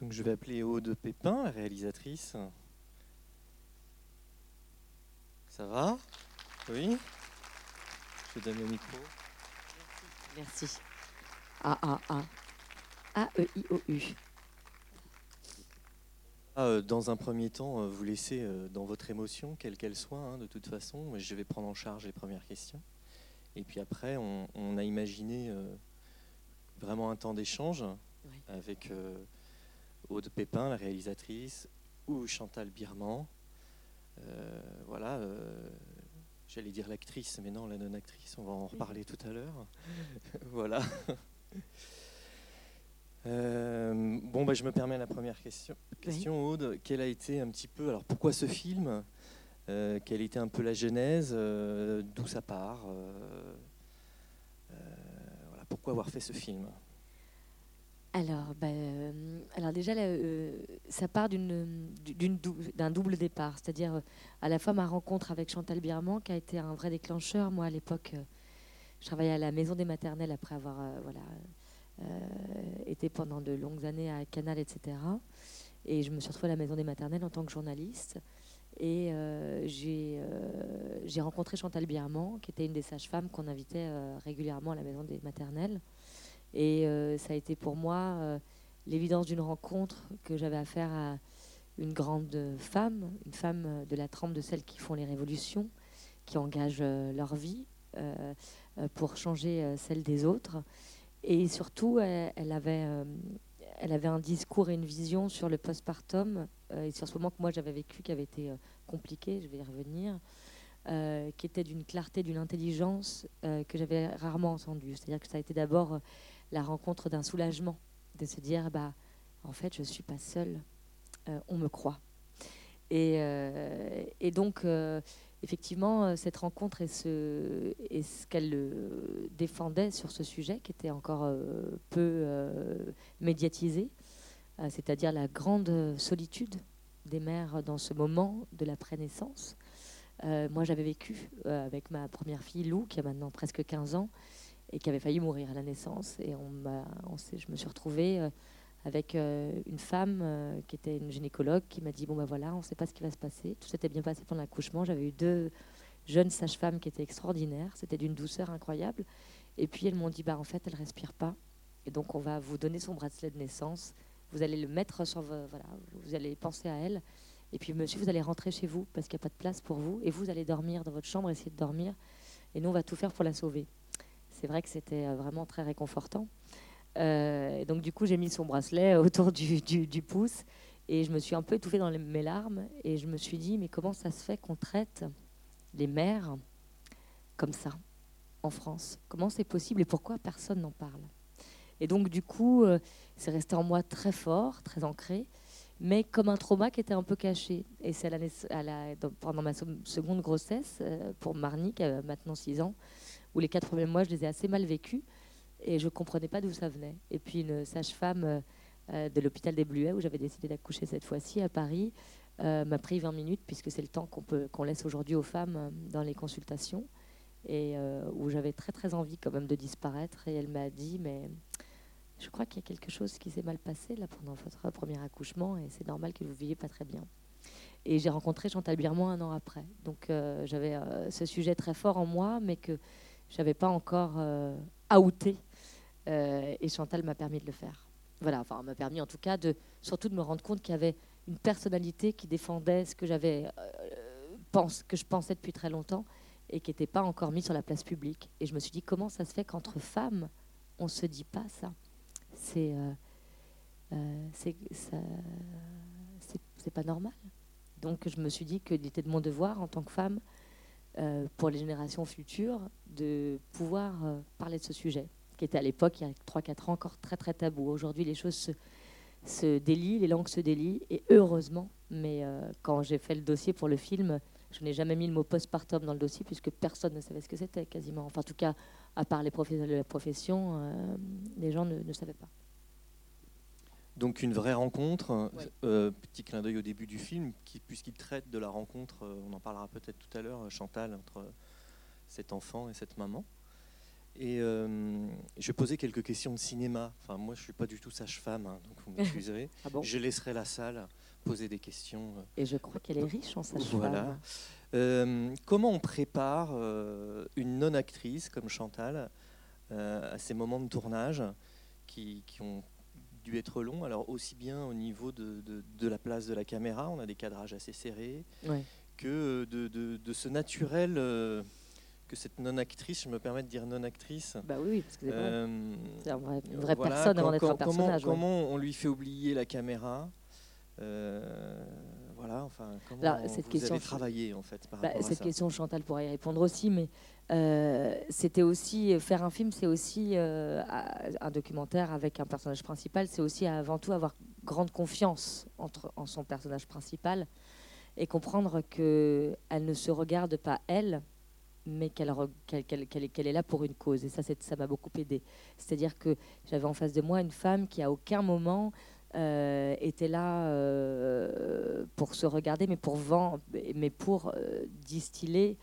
Donc je vais appeler Aude Pépin, la réalisatrice. Ça va? Oui? Je donne le micro. Merci. A A A A E I O U. Ah, euh, dans un premier temps, euh, vous laissez euh, dans votre émotion, quelle qu'elle soit, hein, de toute façon. Je vais prendre en charge les premières questions. Et puis après, on, on a imaginé euh, vraiment un temps d'échange Oui. avec euh, Aude Pépin, la réalisatrice, ou Chantal Birman. Euh, voilà, euh, j'allais dire l'actrice, mais non, la non-actrice, on va en reparler tout à l'heure. voilà. Euh, bon, bah, je me permets la première question. Question, Aude, quelle a été un petit peu, alors pourquoi ce film? Quelle était un peu la genèse? D'où ça part? Voilà, Pourquoi avoir fait ce film? Alors, bah, euh, alors déjà, euh, ça part d'un double départ, c'est-à-dire euh, à la fois ma rencontre avec Chantal Birman, qui a été un vrai déclencheur. Moi, à l'époque, je travaillais à la maison des maternelles après avoir été pendant de longues années à Canal, etc. Et je me suis retrouvée à la maison des maternelles en tant que journaliste. Et j'ai rencontré Chantal Birman, qui était une des sages-femmes qu'on invitait régulièrement à la maison des maternelles. Et euh, ça a été pour moi euh, l'évidence d'une rencontre que j'avais à faire à une grande femme, une femme euh, de la trempe de celles qui font les révolutions, qui engagent leur vie pour changer celle des autres. Et surtout, elle, avait, elle avait un discours et une vision sur le postpartum et sur ce moment que moi j'avais vécu qui avait été compliqué, je vais y revenir, qui était d'une clarté, d'une intelligence que j'avais rarement entendue. C'est-à-dire que ça a été d'abord la rencontre d'un soulagement, de se dire, bah, en fait, je ne suis pas seule, euh, on me croit. Et, euh, et donc, euh, effectivement, cette rencontre et ce, et ce qu'elle défendait sur ce sujet, qui était encore peu médiatisé, c'est-à-dire la grande solitude des mères dans ce moment de la prénaissance. Moi, j'avais vécu avec ma première fille, Lou, qui a maintenant presque 15 ans, et qui avait failli mourir à la naissance. Et je me suis retrouvée euh, avec euh, une femme euh, qui était une gynécologue qui m'a dit Bon, ben voilà, on ne sait pas ce qui va se passer. Tout s'était bien passé pendant l'accouchement. J'avais eu deux jeunes sages-femmes qui étaient extraordinaires. C'était d'une douceur incroyable. Et puis elles m'ont dit Bah, en fait, elle ne respire pas. Et donc, on va vous donner son bracelet de naissance. Vous allez le mettre sur vos. Voilà, vous allez penser à elle. Et puis, monsieur, vous allez rentrer chez vous parce qu'il n'y a pas de place pour vous. Et vous allez dormir dans votre chambre, essayer de dormir. Et nous, on va tout faire pour la sauver. C'est vrai que c'était euh, vraiment très réconfortant. Euh, et donc, du coup, j'ai mis son bracelet autour du, pouce et je me suis un peu étouffée dans mes larmes. Et je me suis dit, mais comment ça se fait qu'on traite les mères comme ça en France? Comment c'est possible et pourquoi personne n'en parle? Et donc, du coup, euh, c'est resté en moi très fort, très ancré, mais comme un trauma qui était un peu caché. Et c'est à la pendant ma se- seconde grossesse, euh, pour Marnie, qui a maintenant 6 ans, où les quatre premiers mois, je les ai assez mal vécus et je ne comprenais pas d'où ça venait. Et puis une sage-femme euh, euh, de l'hôpital des Bluets, où j'avais décidé d'accoucher cette fois-ci à Paris, euh, m'a pris 20 minutes, puisque c'est le temps qu'on laisse aujourd'hui aux femmes dans les consultations, et où j'avais très très envie quand même de disparaître. Et elle m'a dit, mais je crois qu'il y a quelque chose qui s'est mal passé là pendant votre premier accouchement, et c'est normal que vous ne viviez pas très bien. Et j'ai rencontré Chantal Birman un an après. Donc j'avais ce sujet très fort en moi, mais que je n'avais pas encore euh, outé. Euh, et Chantal m'a permis de le faire. Voilà, enfin, m'a permis en tout cas de surtout de me rendre compte qu'il y avait une personnalité qui défendait ce que j'avais euh, que je pensais depuis très longtemps et qui n'était pas encore mis sur la place publique. Et je me suis dit comment ça se fait qu'entre femmes on se dit pas ça? C'est euh, c'est- c'est pas normal. Donc je me suis dit qu'il était de mon devoir en tant que femme, euh, pour les générations futures, de pouvoir euh, parler de ce sujet, qui était à l'époque, il y a 3-4 ans, encore très très tabou. Aujourd'hui, les choses se, se délient, les langues se délient, et heureusement. Mais euh, quand j'ai fait le dossier pour le film, je n'ai jamais mis le mot postpartum dans le dossier, puisque personne ne savait ce que c'était quasiment. Enfin, en tout cas, à part les professionnels de la profession, les gens ne, ne savaient pas. Donc une vraie rencontre, Ouais. euh, petit clin d'œil au début du film, qui- puisqu'il traite de la rencontre, euh, on en parlera peut-être tout à l'heure, Chantal, entre cet enfant et cette maman. Et euh, je vais poser quelques questions de cinéma. Enfin, moi, je suis pas du tout sage-femme, hein, donc vous m'excuserez. Ah bon? Je laisserai la salle poser des questions. euh, Et je crois qu'elle est riche en sage Voilà. Euh, comment on prépare euh, une non-actrice comme Chantal euh, à ces moments de tournage qui, qui ont dû être longs Alors aussi bien au niveau de, de- de la place de la caméra, on a des cadrages assez serrés, Ouais. que de, de- de ce naturel euh, que cette non-actrice, je me permets de dire non-actrice, Bah oui, oui, parce que c'est euh, vrai- une vraie voilà, personne avant d'être un personnage. ouais. Comment, comment on lui fait oublier la caméra Euh, Voilà, enfin, comment Alors, cette vous question, avez travaillé en fait par Bah, rapport à cette ça question, Chantal pourrait y répondre aussi, mais euh, c'était aussi faire un film, c'est aussi euh, un documentaire avec un personnage principal, c'est aussi avant tout avoir grande confiance entre, en son personnage principal et comprendre que elle ne se regarde pas elle, mais qu'elle qu'elle qu'elle- qu'elle est- qu'elle là pour une cause. Et ça, ça m'a beaucoup aidé. C'est-à-dire que j'avais en face de moi une femme qui à aucun moment euh, était là pour se regarder, mais pour vendre, mais pour distiller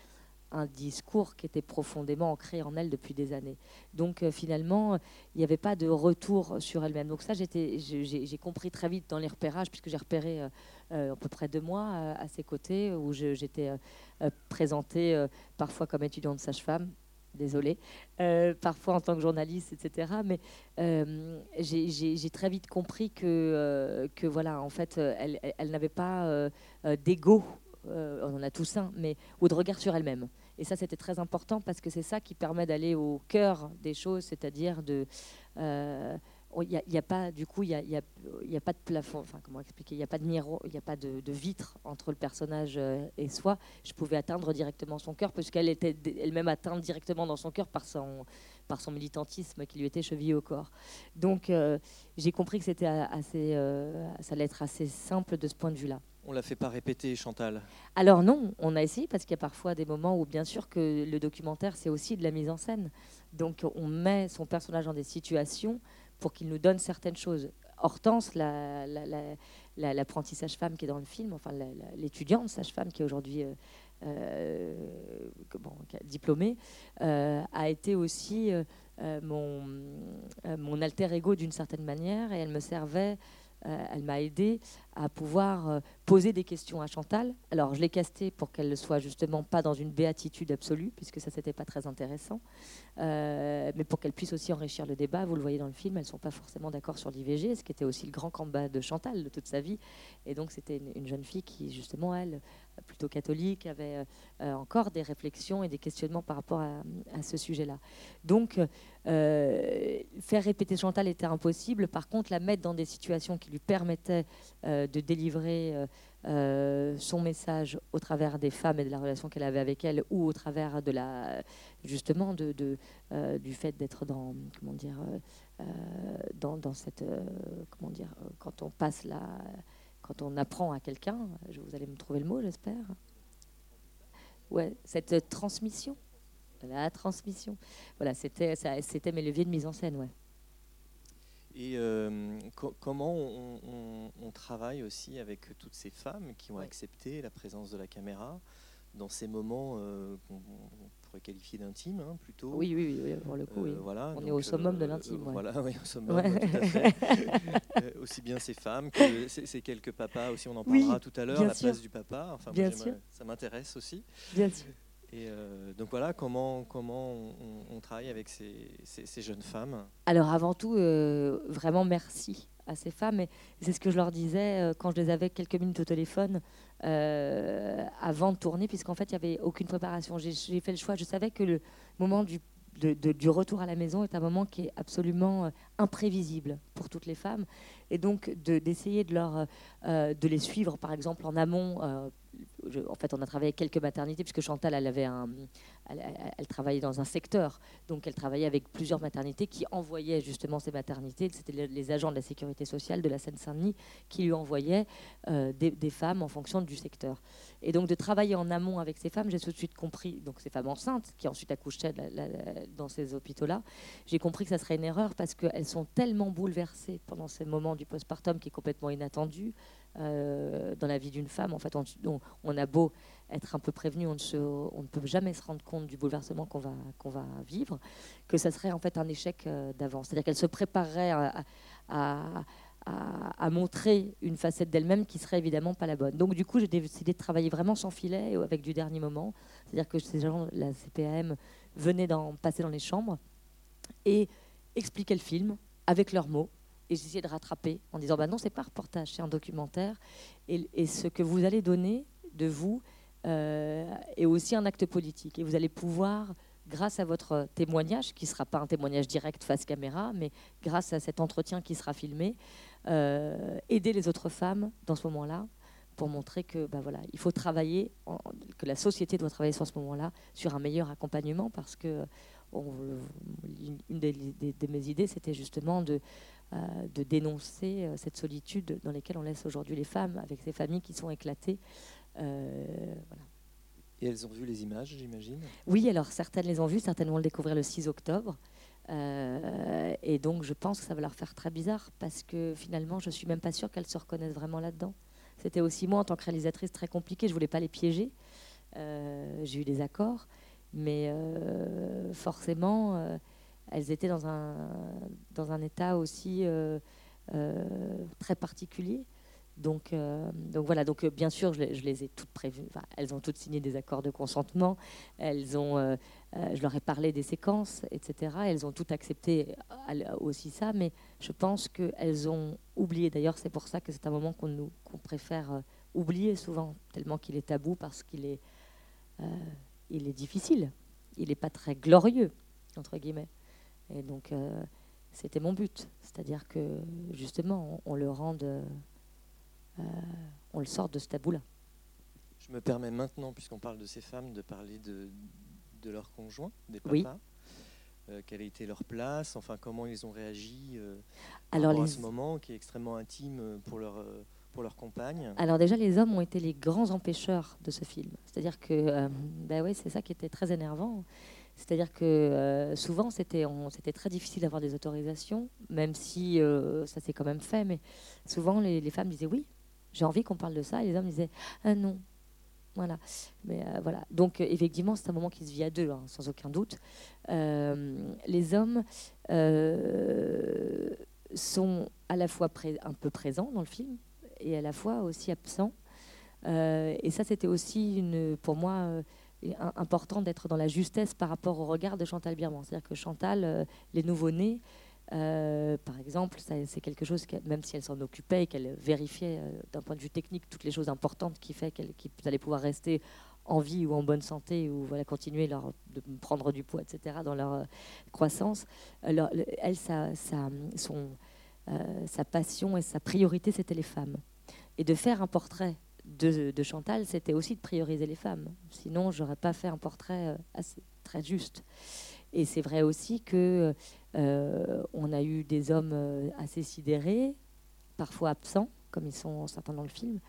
un discours qui était profondément ancré en elle depuis des années. Donc euh, finalement, il n'y avait pas de retour sur elle-même. Donc ça, j'ai compris très vite dans les repérages, puisque j'ai repéré euh, euh, à peu près deux mois à ses côtés, où j'étais présentée parfois comme étudiante sage-femme, désolée, parfois en tant que journaliste, etc. Mais j'ai- très vite compris que, voilà, en fait, elle, elle- n'avait pas d'ego, euh, on en a tous un, mais ou de regard sur elle-même. Et ça, c'était très important parce que c'est ça qui permet d'aller au cœur des choses, c'est-à-dire de euh, il n'y a, y a pas du coup il y a, y y a pas de plafond enfin comment expliquer il n'y a pas de miroir il n'y a pas de, vitre entre le personnage euh, et soi. Je pouvais atteindre directement son cœur puisqu'elle était elle-même atteinte directement dans son cœur par son par son militantisme qui lui était chevillé au corps. Donc j'ai compris que c'était assez ça allait être assez simple de ce point de vue là On la fait pas répéter, Chantal. alors non, on a essayé parce qu'il y a parfois des moments où bien sûr que le documentaire c'est aussi de la mise en scène. Donc on met son personnage dans des situations pour qu'il nous donne certaines choses. Hortense, la- la- la- la- l'apprenti sage-femme qui est dans le film, enfin l'étudiante sage-femme qui est aujourd'hui euh, euh, diplômée, euh, a été aussi mon, mon alter ego d'une certaine manière et elle me servait, elle m'a aidé à pouvoir euh, poser des questions à Chantal. Alors, je l'ai castée pour qu'elle ne soit justement pas dans une béatitude absolue, puisque ça, c'était pas très intéressant, Euh, mais pour qu'elle puisse aussi enrichir le débat. Vous le voyez dans le film, elles ne sont pas forcément d'accord sur l'IVG, ce qui était aussi le grand combat de Chantal de toute sa vie. Et donc, c'était une, une jeune fille qui, justement, elle, plutôt catholique, avait euh, encore des réflexions et des questionnements par rapport à, ce sujet-là. Donc, euh, faire répéter Chantal était impossible. Par contre, la mettre dans des situations qui lui permettaient euh, de délivrer euh, euh, son message au travers des femmes et de la relation qu'elle avait avec elles, ou au travers de la, justement, de, euh, du fait d'être dans, comment dire, dans, dans cette, comment dire, quand on passe la, quand on apprend à quelqu'un, vous allez me trouver le mot, j'espère. Ouais, cette transmission, la transmission. Voilà, c'était, c'était mes leviers de mise en scène, ouais. Et euh, co- comment on, on- on travaille aussi avec toutes ces femmes qui ont accepté la présence de la caméra dans ces moments euh, qu'on on pourrait qualifier d'intimes, hein, plutôt. Oui, oui, oui, pour le coup, oui. Euh, voilà, On est au summum de l'intime, ouais. Voilà, oui, au summum, Ouais. tout à fait. Aussi bien ces femmes que ces, ces quelques papas aussi, on en Oui, parlera tout à l'heure, la sûr. place du papa. Enfin, Bien sûr. ça m'intéresse aussi. Bien sûr. Et euh, donc voilà, comment, comment on, travaille avec ces, ces- jeunes femmes. Alors avant tout, euh, vraiment merci à ces femmes. Et c'est ce que je leur disais euh, quand je les avais quelques minutes au téléphone avant de tourner, puisqu'en fait, il n'y avait aucune préparation. J'ai fait le choix, je savais que le moment du, du retour à la maison est un moment qui est absolument imprévisible pour toutes les femmes. Et donc de- d'essayer de, leur, euh, de les suivre, par exemple, en amont. euh, en fait, on a travaillé avec quelques maternités, puisque Chantal, elle, avait elle, travaillait dans un secteur donc elle travaillait avec plusieurs maternités qui envoyaient justement ces maternités. C'était les, agents de la sécurité sociale de la Seine-Saint-Denis qui lui envoyaient euh, des, femmes en fonction du secteur. Et donc de travailler en amont avec ces femmes, j'ai tout de suite compris, donc ces femmes enceintes qui ensuite accouchaient dans ces hôpitaux-là, j'ai compris que ça serait une erreur parce qu'elles sont tellement bouleversées pendant ces moments du postpartum qui est complètement inattendu. dans la vie d'une femme. En fait, on, a beau être un peu prévenu, on ne, peut jamais se rendre compte du bouleversement qu'on va, vivre, que ça serait en fait un échec d'avance. C'est-à-dire qu'elle se préparerait à montrer une facette d'elle-même qui serait évidemment pas la bonne. Donc du coup, j'ai décidé de travailler vraiment sans filet avec du dernier moment. C'est-à-dire que ces gens, la CPAM venait d'en passer dans les chambres et expliquaient le film avec leurs mots. Et j'essayais de rattraper en disant bah non, c'est pas un reportage, c'est un documentaire. Et, ce que vous allez donner de vous euh, est aussi un acte politique. Et vous allez pouvoir grâce à votre témoignage, qui ne sera pas un témoignage direct face caméra, mais grâce à cet entretien qui sera filmé, euh, aider les autres femmes dans ce moment-là pour montrer que bah voilà, il faut travailler, que la société doit travailler sur ce moment-là sur un meilleur accompagnement parce que une des, de mes idées, c'était justement de, de dénoncer euh, cette solitude dans laquelle on laisse aujourd'hui les femmes avec ces familles qui sont éclatées. voilà. Et elles ont vu les images, j'imagine? Oui, alors certaines les ont vues, certaines vont le découvrir le 6 octobre. Euh, et donc, je pense que ça va leur faire très bizarre parce que finalement, je suis même pas sûre qu'elles se reconnaissent vraiment là-dedans. C'était aussi moi, en tant que réalisatrice, très compliqué. Je voulais pas les piéger. Euh, j'ai eu des accords, mais euh, forcément, elles étaient dans un, dans un état aussi très particulier. Donc, euh, donc voilà, donc euh, bien sûr, je les, ai toutes prévues. elles ont toutes signé des accords de consentement. Elles ont, euh, je leur ai parlé des séquences, etc. Elles ont toutes accepté aussi ça, mais je pense qu'elles ont oublié. D'ailleurs, c'est pour ça que c'est un moment qu'on qu'on préfère oublier souvent, tellement qu'il est tabou parce qu'il est, il est difficile. Il n'est pas très glorieux entre guillemets. Et donc, c'était mon but, c'est-à-dire que justement, on le rende euh, on le sort de ce tabou-là. Je me permets maintenant, puisqu'on parle de ces femmes, de parler de, de leurs conjoints, des papas. Euh, quelle a été leur place, enfin comment ils ont réagi euh, Alors, à ce moment qui est extrêmement intime pour leur, pour leur compagne. Alors déjà, les hommes ont été les grands empêcheurs de ce film. C'est-à-dire que, bah ouais, c'est ça qui était très énervant. C'est-à-dire que souvent, c'était, très difficile d'avoir des autorisations, même si ça s'est quand même fait. Mais souvent, les, femmes disaient oui, j'ai envie qu'on parle de ça. Et les hommes disaient ah non. Voilà. Mais euh, voilà. Donc euh, effectivement, c'est un moment qui se vit à deux, hein, sans aucun doute. Euh, les hommes sont à la fois un peu présents dans le film et à la fois aussi absents. et ça, c'était aussi une, pour moi important d'être dans la justesse par rapport au regard de Chantal Birman. C'est-à-dire que Chantal, les nouveau-nés, euh, par exemple, c'est quelque chose, que, même si elle s'en occupait et qu'elle vérifiait euh, d'un point de vue technique toutes les choses importantes qui fait qu'elle allaient pouvoir rester en vie ou en bonne santé ou voilà, continuer leur, de prendre du poids, etc., dans leur euh, croissance, elle, sa, son, sa passion et sa priorité, c'était les femmes. Et de faire un portrait de, Chantal, c'était aussi de prioriser les femmes. Sinon, j'aurais pas fait un portrait assez, très juste. Et c'est vrai aussi que euh, on a eu des hommes euh, assez sidérés, parfois absents, comme ils sont certains dans le film.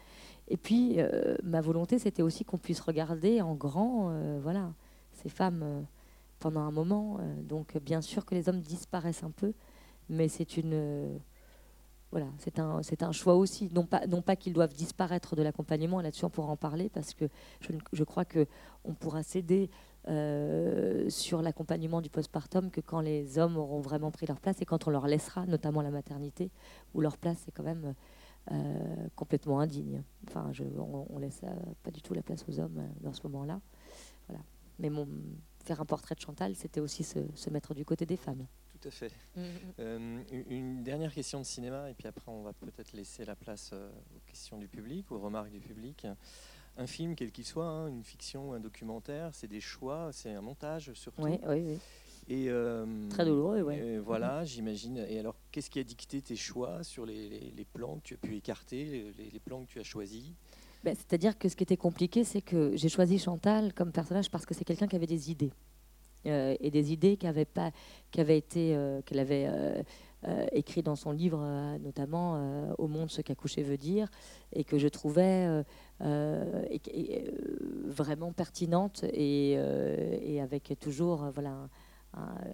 Et puis, euh, ma volonté, c'était aussi qu'on puisse regarder en grand, voilà, ces femmes pendant un moment. donc, bien sûr que les hommes disparaissent un peu, mais c'est une voilà, c'est un, choix aussi. Non pas, non pas qu'ils doivent disparaître de l'accompagnement, là-dessus on pourra en parler, parce que je, je crois qu'on pourra céder euh, sur l'accompagnement du postpartum que quand les hommes auront vraiment pris leur place et quand on leur laissera, notamment la maternité, où leur place est quand même euh, complètement indigne. Enfin, on, laisse euh, pas du tout la place aux hommes dans ce moment-là. Voilà. Mais faire un portrait de Chantal, c'était aussi se, mettre du côté des femmes. Tout à fait. Mm-hmm. une dernière question de cinéma, et puis après on va peut-être laisser la place aux questions du public, aux remarques du public un film, quel qu'il soit, hein, une fiction, un documentaire, c'est des choix, c'est un montage surtout. Oui, oui, oui. Et, euh, Très douloureux, oui. Voilà, j'imagine. Et alors, qu'est-ce qui a dicté tes choix sur les, plans que tu as pu écarter, les, plans que tu as choisis? Ben, C'est-à-dire que ce qui était compliqué, c'est que j'ai choisi Chantal comme personnage parce que c'est quelqu'un qui avait des idées. Euh, et des idées qui avaient, pas, qui avaient été, euh, qu'elle avait euh, écrit dans son livre, euh, notamment euh, Au monde, ce qu'accoucher veut dire, et que je trouvais vraiment pertinente et, avec toujours voilà,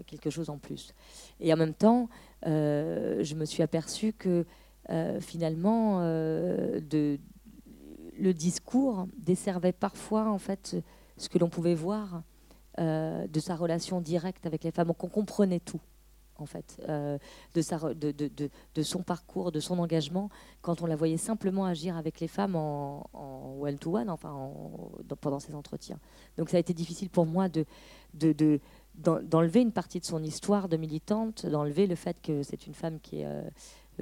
quelque chose en plus. Et en même temps, je me suis aperçue que finalement, de, le discours desservait parfois en fait ce que l'on pouvait voir de sa relation directe avec les femmes, qu'on comprenait tout en fait, euh, de, son parcours, de son engagement, quand on la voyait simplement agir avec les femmes en one-to-one, enfin pendant ses entretiens. Donc ça a été difficile pour moi de, d'enlever une partie de son histoire de militante, d'enlever le fait que c'est une femme qui est euh,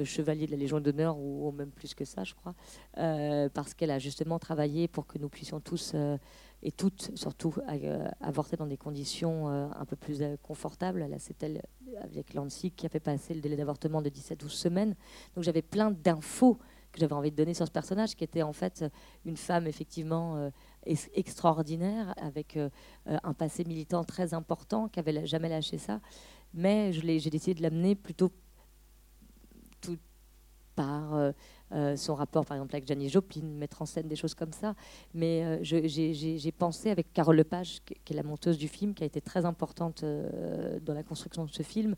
chevalier de la Légion d'honneur, ou, même plus que ça, je crois, euh, parce qu'elle a justement travaillé pour que nous puissions tous et toutes, surtout, euh, avorter dans des conditions euh, un peu plus euh, confortables. Là, c'est elle, avec Lancy, qui a fait passer le délai d'avortement de 17-12 semaines. Donc j'avais plein d'infos que j'avais envie de donner sur ce personnage, qui était en fait une femme effectivement extraordinaire, avec un passé militant très important, qui n'avait jamais lâché ça. Mais j'ai décidé de l'amener plutôt par euh, son rapport, par exemple, avec Janis Joplin, mettre en scène des choses comme ça. Mais euh, j'ai pensé avec Carole Lepage, qui est la monteuse du film, qui a été très importante euh, dans la construction de ce film,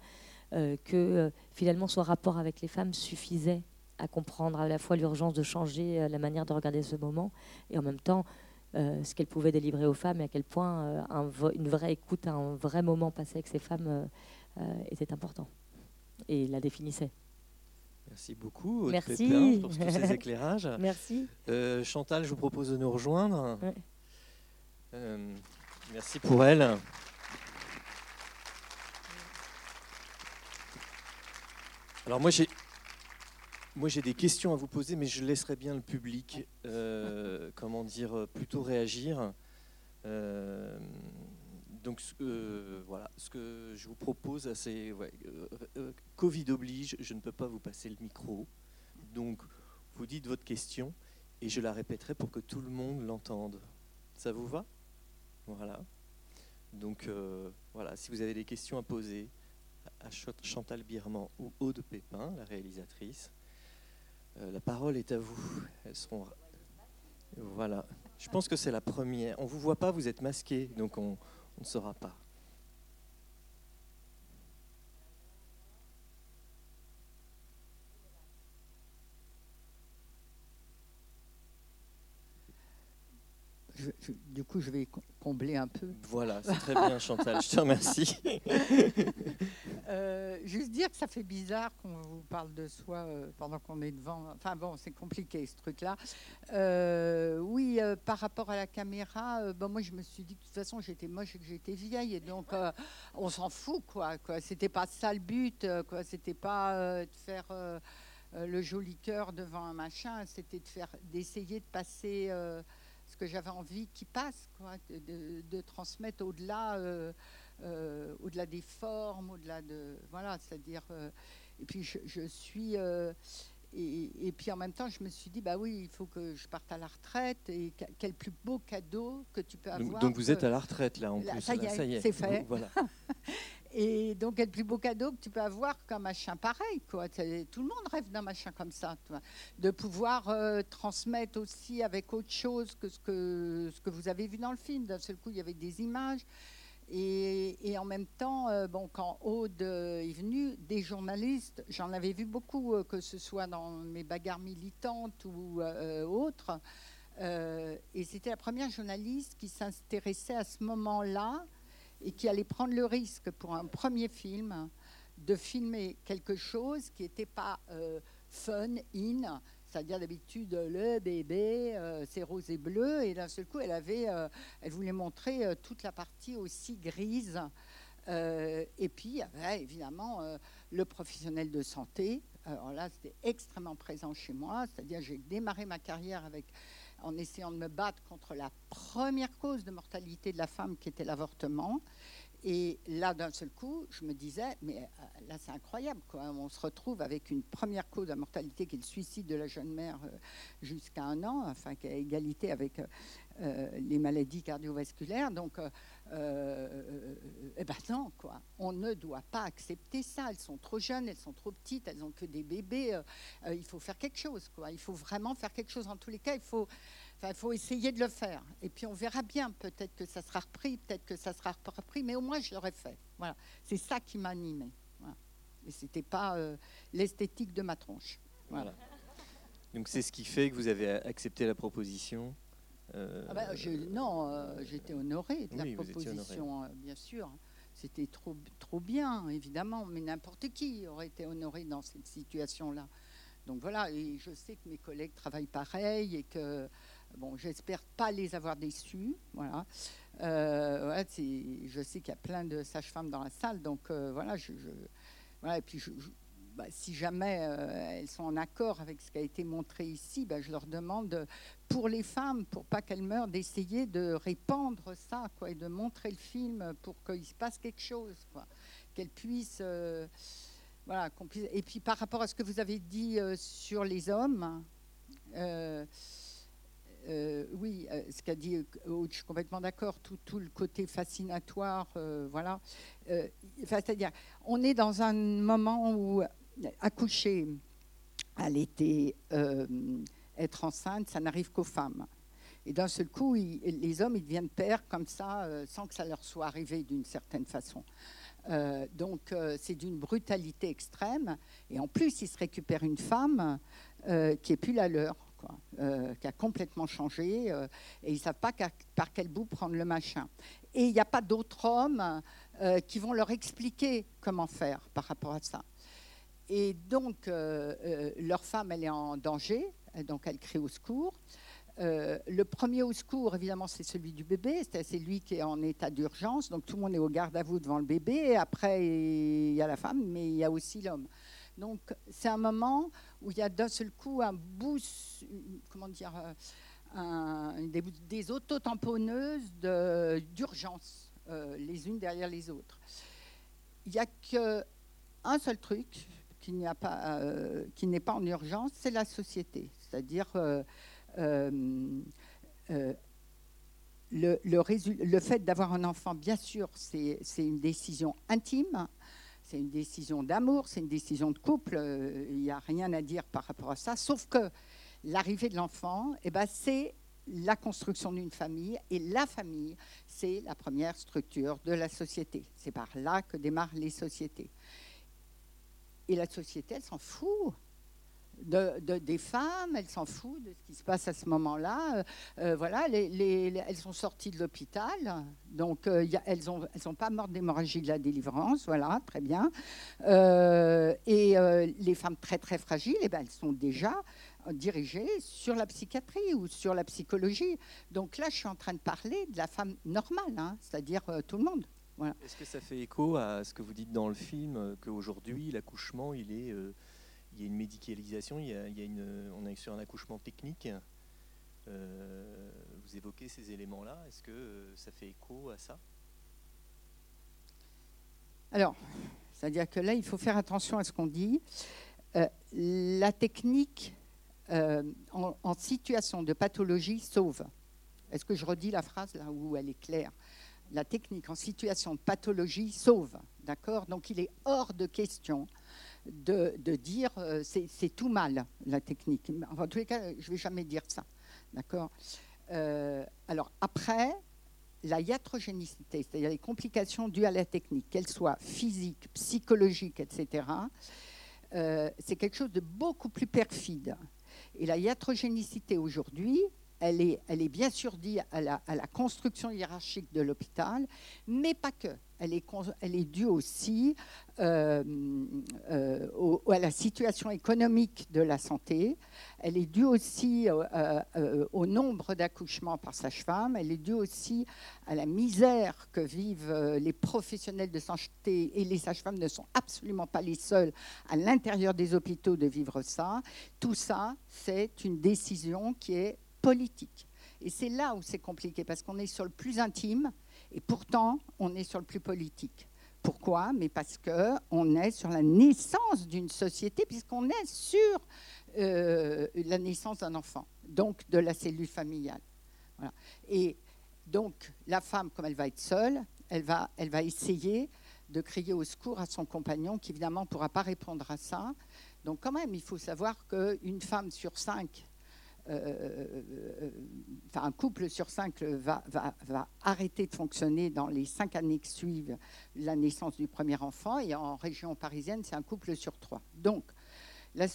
que finalement son rapport avec les femmes suffisait à comprendre à la fois l'urgence de changer la manière de regarder ce moment et en même temps ce qu'elle pouvait délivrer aux femmes et à quel point une vraie écoute, un vrai moment passé avec ces femmes était important et la définissait. Merci beaucoup, Merci. pour tous ces éclairages. Merci. Euh, Chantal, je vous propose de nous rejoindre. Euh, merci pour elle. Alors moi j'ai moi j'ai des questions à vous poser, mais je laisserai bien le public, euh, comment dire, plutôt réagir donc euh, voilà, ce que je vous propose, c'est euh, euh, Covid oblige, je ne peux pas vous passer le micro. Donc vous dites votre question et je la répéterai pour que tout le monde l'entende. Ça vous va? Voilà. Donc voilà, si vous avez des questions à poser à Chantal Birman ou Aude Pépin, la réalisatrice, la parole est à vous. Elles seront. Voilà. Je pense que c'est la première. On vous voit pas, vous êtes masqué, donc on, on ne saura pas. Du coup, je vais combler un peu. Voilà, c'est très bien, Chantal, je te remercie. Euh, juste dire que ça fait bizarre qu'on vous parle de soi euh, pendant qu'on est devant. Enfin bon, c'est compliqué ce truc-là. Euh, oui, par rapport à la caméra, bon, moi je me suis dit que de toute façon j'étais moche et que j'étais vieille, et donc on s'en fout, quoi. quoi. C'était pas ça le but, quoi. C'était pas de faire le joli cœur devant un machin, c'était de faire, d'essayer de passer ce que j'avais envie qui passe, quoi, de, transmettre au-delà, euh, euh, au-delà des formes, au-delà de, voilà, c'est-à-dire, euh, et puis je, suis, et, puis en même temps, je me suis dit, bah oui, il faut que je parte à la retraite, et quel plus beau cadeau que tu peux avoir. Donc, vous êtes à la retraite là, en plus. Ça y est, c'est fait. Voilà. Et donc, quel plus beau cadeau que tu peux avoir qu'un machin pareil. Tout le monde rêve d'un machin comme ça, de pouvoir euh, transmettre aussi avec autre chose que ce, que vous avez vu dans le film. D'un seul coup, il y avait des images. Et, et en même temps, euh, bon, quand Aude euh, est venue, des journalistes, j'en avais vu beaucoup, que ce soit dans mes bagarres militantes ou autres. et c'était la première journaliste qui s'intéressait à ce moment-là et qui allait prendre le risque pour un premier film de filmer quelque chose qui n'était pas euh, fun, in, c'est-à-dire d'habitude le bébé, euh, c'est rose et bleu, et d'un seul coup, elle euh, elle voulait montrer toute la partie aussi grise. et puis, avait évidemment le professionnel de santé. Alors là, c'était extrêmement présent chez moi, c'est-à-dire j'ai démarré ma carrière avec en essayant de me battre contre la première cause de mortalité de la femme qui était l'avortement. Et là, d'un seul coup, je me disais, mais euh, là, c'est incroyable. Quoi. On se retrouve avec une première cause de mortalité qui est le suicide de la jeune mère euh, jusqu'à un an, enfin, qui est à égalité avec euh, les maladies cardiovasculaires. Donc, eh ben non, quoi. On ne doit pas accepter ça. Elles sont trop jeunes, elles sont trop petites, elles ont que des bébés. il faut faire quelque chose, quoi. Il faut vraiment faire quelque chose. En tous les cas, il faut il faut essayer de le faire. Et puis on verra bien. Peut-être que ça sera repris, peut-être que ça sera repris, mais au moins je l'aurais fait. Voilà. C'est ça qui m'a animé. Et c'était pas euh, l'esthétique de ma tronche. Voilà. Donc c'est ce qui fait que vous avez accepté la proposition euh, ah je, Non, euh, j'étais honorée de la proposition, bien sûr. C'était trop, trop bien, évidemment, mais n'importe qui aurait été honoré dans cette situation-là. Donc voilà, et je sais que mes collègues travaillent pareil et que, bon, j'espère pas les avoir déçus. Voilà. je sais qu'il y a plein de sages-femmes dans la salle, donc voilà, je, voilà, et puis bah, si jamais euh, elles sont en accord avec ce qui a été montré ici, bah, je leur demande, pour les femmes, pour pas qu'elles meurent, d'essayer de répandre ça, quoi, et de montrer le film pour qu'il se passe quelque chose, quoi, qu'elles puissent, euh, voilà. Et puis par rapport à ce que vous avez dit euh, sur les hommes. Oui, ce qu'a dit je suis complètement d'accord, tout, le côté fascinatoire, voilà. C'est-à-dire, on est dans un moment où accoucher, euh, être enceinte, ça n'arrive qu'aux femmes. Et d'un seul coup, les hommes, ils deviennent pères comme ça, euh, sans que ça leur soit arrivé d'une certaine façon. Euh, donc, c'est d'une brutalité extrême. Et en plus, ils se récupèrent une femme qui est plus la leur, quoi, qui a complètement changé. et ils ne savent pas par quel bout prendre le machin. Et il n'y a pas d'autres hommes qui vont leur expliquer comment faire par rapport à ça. Et donc, euh, euh, leur femme, elle est en danger, donc elle crie au secours. Euh, le premier au secours, évidemment, c'est celui du bébé, c'est lui qui est en état d'urgence, donc tout le monde est au garde à vous devant le bébé. Après, il y a la femme, mais il y a aussi l'homme. Donc, c'est un moment où il y a d'un seul coup un boost, comment dire, des, des autotamponneuses d'urgence, les unes derrière les autres. Il n'y a qu'un seul truc, qui euh, n'est pas en urgence, c'est la société. C'est-à-dire euh, euh, le, fait d'avoir un enfant, bien sûr, c'est une décision intime, c'est une décision d'amour, c'est une décision de couple. Il n'y a rien à dire par rapport à ça, sauf que l'arrivée de l'enfant, eh ben, c'est la construction d'une famille et la famille, c'est la première structure de la société. C'est par là que démarrent les sociétés. Et la société, elle s'en fout. De, des femmes, elle s'en fout de ce qui se passe à ce moment-là. Euh, euh, voilà, les, elles sont sorties de l'hôpital, donc euh, elles elles sont pas mortes d'hémorragie de la délivrance, voilà, très bien. et les femmes très très fragiles, eh ben, elles sont déjà dirigées sur la psychiatrie ou sur la psychologie. Donc là, je suis en train de parler de la femme normale, hein, c'est-à-dire tout le monde. Est-ce que ça fait écho à ce que vous dites dans le film, qu'aujourd'hui, l'accouchement, il, est, il y a une médicalisation, il y a, une, on est sur un accouchement technique euh, Vous évoquez ces éléments-là. Est-ce que ça fait écho à ça? Alors, c'est-à-dire que là, il faut faire attention à ce qu'on dit. la technique en, situation de pathologie sauve. Est-ce que je redis la phrase là où elle est claire? La technique en situation de pathologie sauve. D'accord? Donc il est hors de question de, dire euh, c'est tout mal, la technique. En tous les cas, je ne vais jamais dire ça. D'accord? Euh, Alors après, la iatrogénicité, c'est-à-dire les complications dues à la technique, qu'elles soient physiques, psychologiques, etc., euh, c'est quelque chose de beaucoup plus perfide. Et la iatrogénicité aujourd'hui, elle est, bien sûr due à la, construction hiérarchique de l'hôpital, mais pas que. Elle est, elle est due aussi euh, euh, à la situation économique de la santé. Elle est due aussi euh, au nombre d'accouchements par sage-femme. Elle est due aussi à la misère que vivent les professionnels de santé. Et les sages-femmes ne sont absolument pas les seuls à l'intérieur des hôpitaux de vivre ça. Tout ça, c'est une décision qui est politique. Et c'est là où c'est compliqué, parce qu'on est sur le plus intime, et pourtant, on est sur le plus politique. Pourquoi? Mais parce qu'on est sur la naissance d'une société, puisqu'on est sur euh, la naissance d'un enfant, donc de la cellule familiale. Et donc, la femme, comme elle va être seule, elle va, elle va essayer de crier au secours à son compagnon, qui évidemment ne pourra pas répondre à ça. Donc, quand même, il faut savoir qu'une femme sur cinq un couple sur cinq va, arrêter de fonctionner dans les cinq années qui suivent la naissance du premier enfant. Et en région parisienne, c'est un couple sur trois. Donc, La,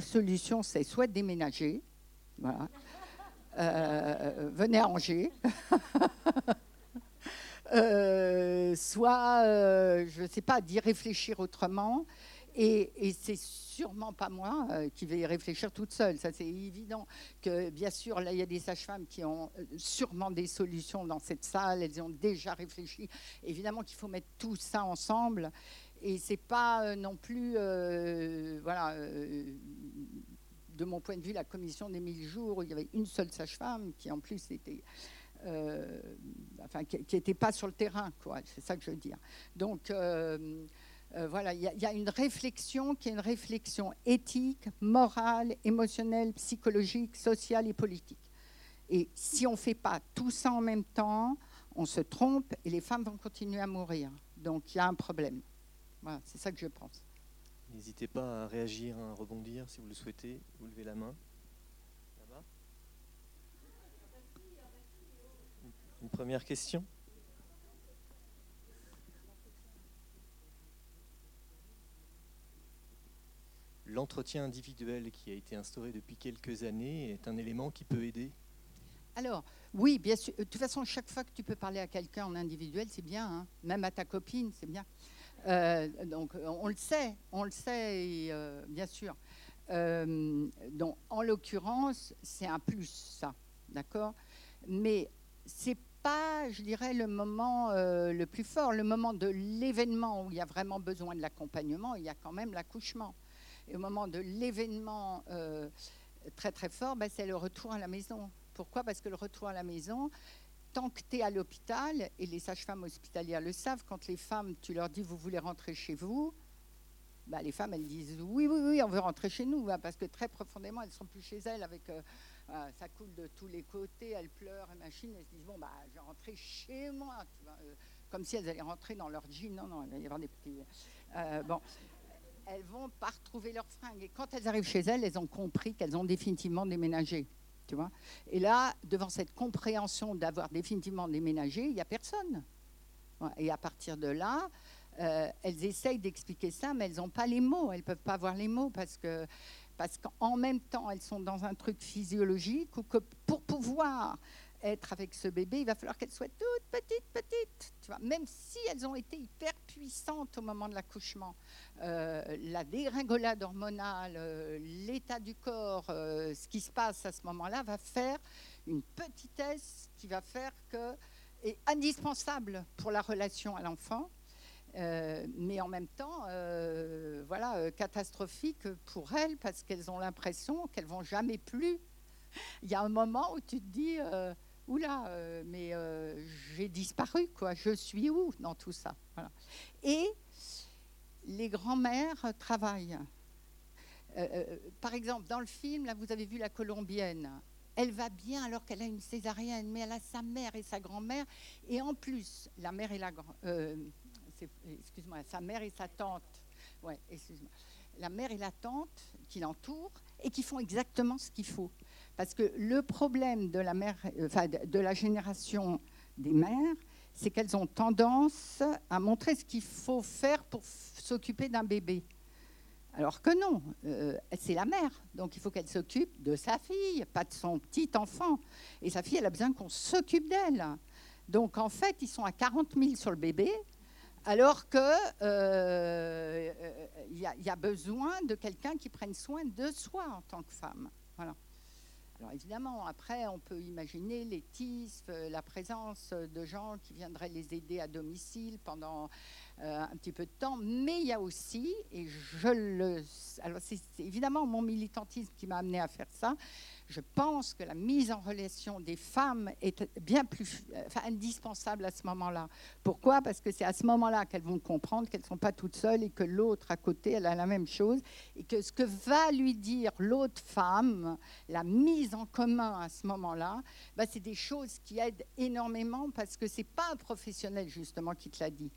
solution, c'est soit déménager. Euh, venez à Angers, euh, soit, je ne sais pas, d'y réfléchir autrement. Et, et c'est sûrement pas moi qui vais y réfléchir toute seule. Ça, c'est évident que, bien sûr, là, il y a des sages-femmes qui ont sûrement des solutions dans cette salle. Elles ont déjà réfléchi. Évidemment qu'il faut mettre tout ça ensemble et c'est pas euh, non plus, euh, voilà, euh, de mon point de vue, la commission des 1000 jours où il y avait une seule sage-femme qui en plus était, enfin, qui n'était pas sur le terrain, quoi. C'est ça que je veux dire. Donc voilà, il y, y, a une réflexion qui est une réflexion éthique, morale, émotionnelle, psychologique, sociale et politique. Et si on ne fait pas tout ça en même temps, on se trompe et les femmes vont continuer à mourir. Donc il y a un problème. Voilà, c'est ça que je pense. N'hésitez pas à réagir, à rebondir si vous le souhaitez. Vous levez la main. Une première question? L'entretien individuel qui a été instauré depuis quelques années est un élément qui peut aider Alors, oui, bien sûr. De toute façon, chaque fois que tu peux parler à quelqu'un en individuel, c'est bien. Hein. Même à ta copine, c'est bien. Euh, donc on le sait, on le sait, euh, bien sûr. Euh, donc en l'occurrence, c'est un plus, ça, d'accord? Mais c'est pas, je dirais, le moment le plus fort. Le moment de l'événement où il y a vraiment besoin de l'accompagnement, il y a quand même l'accouchement. Et au moment de l'événement très très fort, ben, c'est le retour à la maison. Pourquoi? Parce que le retour à la maison, tant que tu es à l'hôpital, et les sages-femmes hospitalières le savent, quand les femmes, tu leur dis, vous voulez rentrer chez vous, bah, les femmes, elles disent, oui, oui, oui, on veut rentrer chez nous, hein, parce que très profondément, elles ne sont plus chez elles, avec, euh, ça coule de tous les côtés, elles pleurent, et machine, elles se disent, bon, bah, je vais rentrer chez moi, euh, comme si elles allaient rentrer dans leur jean, non, non, il va y avoir des petits... Euh, bon, elles vont pas retrouver leurs fringues, et quand elles arrivent chez elles, elles ont compris qu'elles ont définitivement déménagé. Tu vois et là, devant cette compréhension d'avoir définitivement déménagé, il n'y a personne. Et à partir de là, euh, elles essayent d'expliquer ça, mais elles n'ont pas les mots. Elles ne peuvent pas avoir les mots parce parce qu'en même temps, elles sont dans un truc physiologique ou que pour pouvoir être avec ce bébé, il va falloir qu'elles soient toutes petites, petites. Tu vois, même si elles ont été hyper puissantes au moment de l'accouchement, euh, la dégringolade hormonale, euh, l'état du corps, euh, ce qui se passe à ce moment-là, va faire une petitesse qui va faire que est indispensable pour la relation à l'enfant. mais en même temps, voilà, catastrophique pour elles parce qu'elles ont l'impression qu'elles vont jamais plus. Il y a un moment où tu te dis, oula, euh, mais euh, j'ai disparu, quoi. Je suis où dans tout ça? Et les grands-mères travaillent. Euh, par exemple, dans le film, là, vous avez vu la colombienne. Elle va bien alors qu'elle a une césarienne, mais elle a sa mère et sa grand-mère. Et en plus, la mère et la excuse-moi, sa mère et sa tante. Ouais, excuse-moi. La mère et la tante qui l'entourent et qui font exactement ce qu'il faut. Parce que le problème de la, mère, enfin, de la génération des mères, c'est qu'elles ont tendance à montrer ce qu'il faut faire pour s'occuper d'un bébé. Alors que non, euh, c'est la mère, donc il faut qu'elle s'occupe de sa fille, pas de son petit enfant. Et sa fille, elle a besoin qu'on s'occupe d'elle. Donc en fait, ils sont à 40 000 sur le bébé, alors qu'il euh, y, y, a besoin de quelqu'un qui prenne soin de soi en tant que femme. Voilà. Alors évidemment, après, on peut imaginer les TISF, euh, la présence de gens qui viendraient les aider à domicile pendant un petit peu de temps, mais il y a aussi, et je le... Alors c'est évidemment mon militantisme qui m'a amené à faire ça, je pense que la mise en relation des femmes est bien plus indispensable à ce moment-là. Pourquoi? Parce que c'est à ce moment-là qu'elles vont comprendre qu'elles ne sont pas toutes seules et que l'autre à côté, elle a la même chose. Et que ce que va lui dire l'autre femme, la mise en commun à ce moment-là, bah, c'est des choses qui aident énormément parce que ce n'est pas un professionnel justement qui te l'a dit.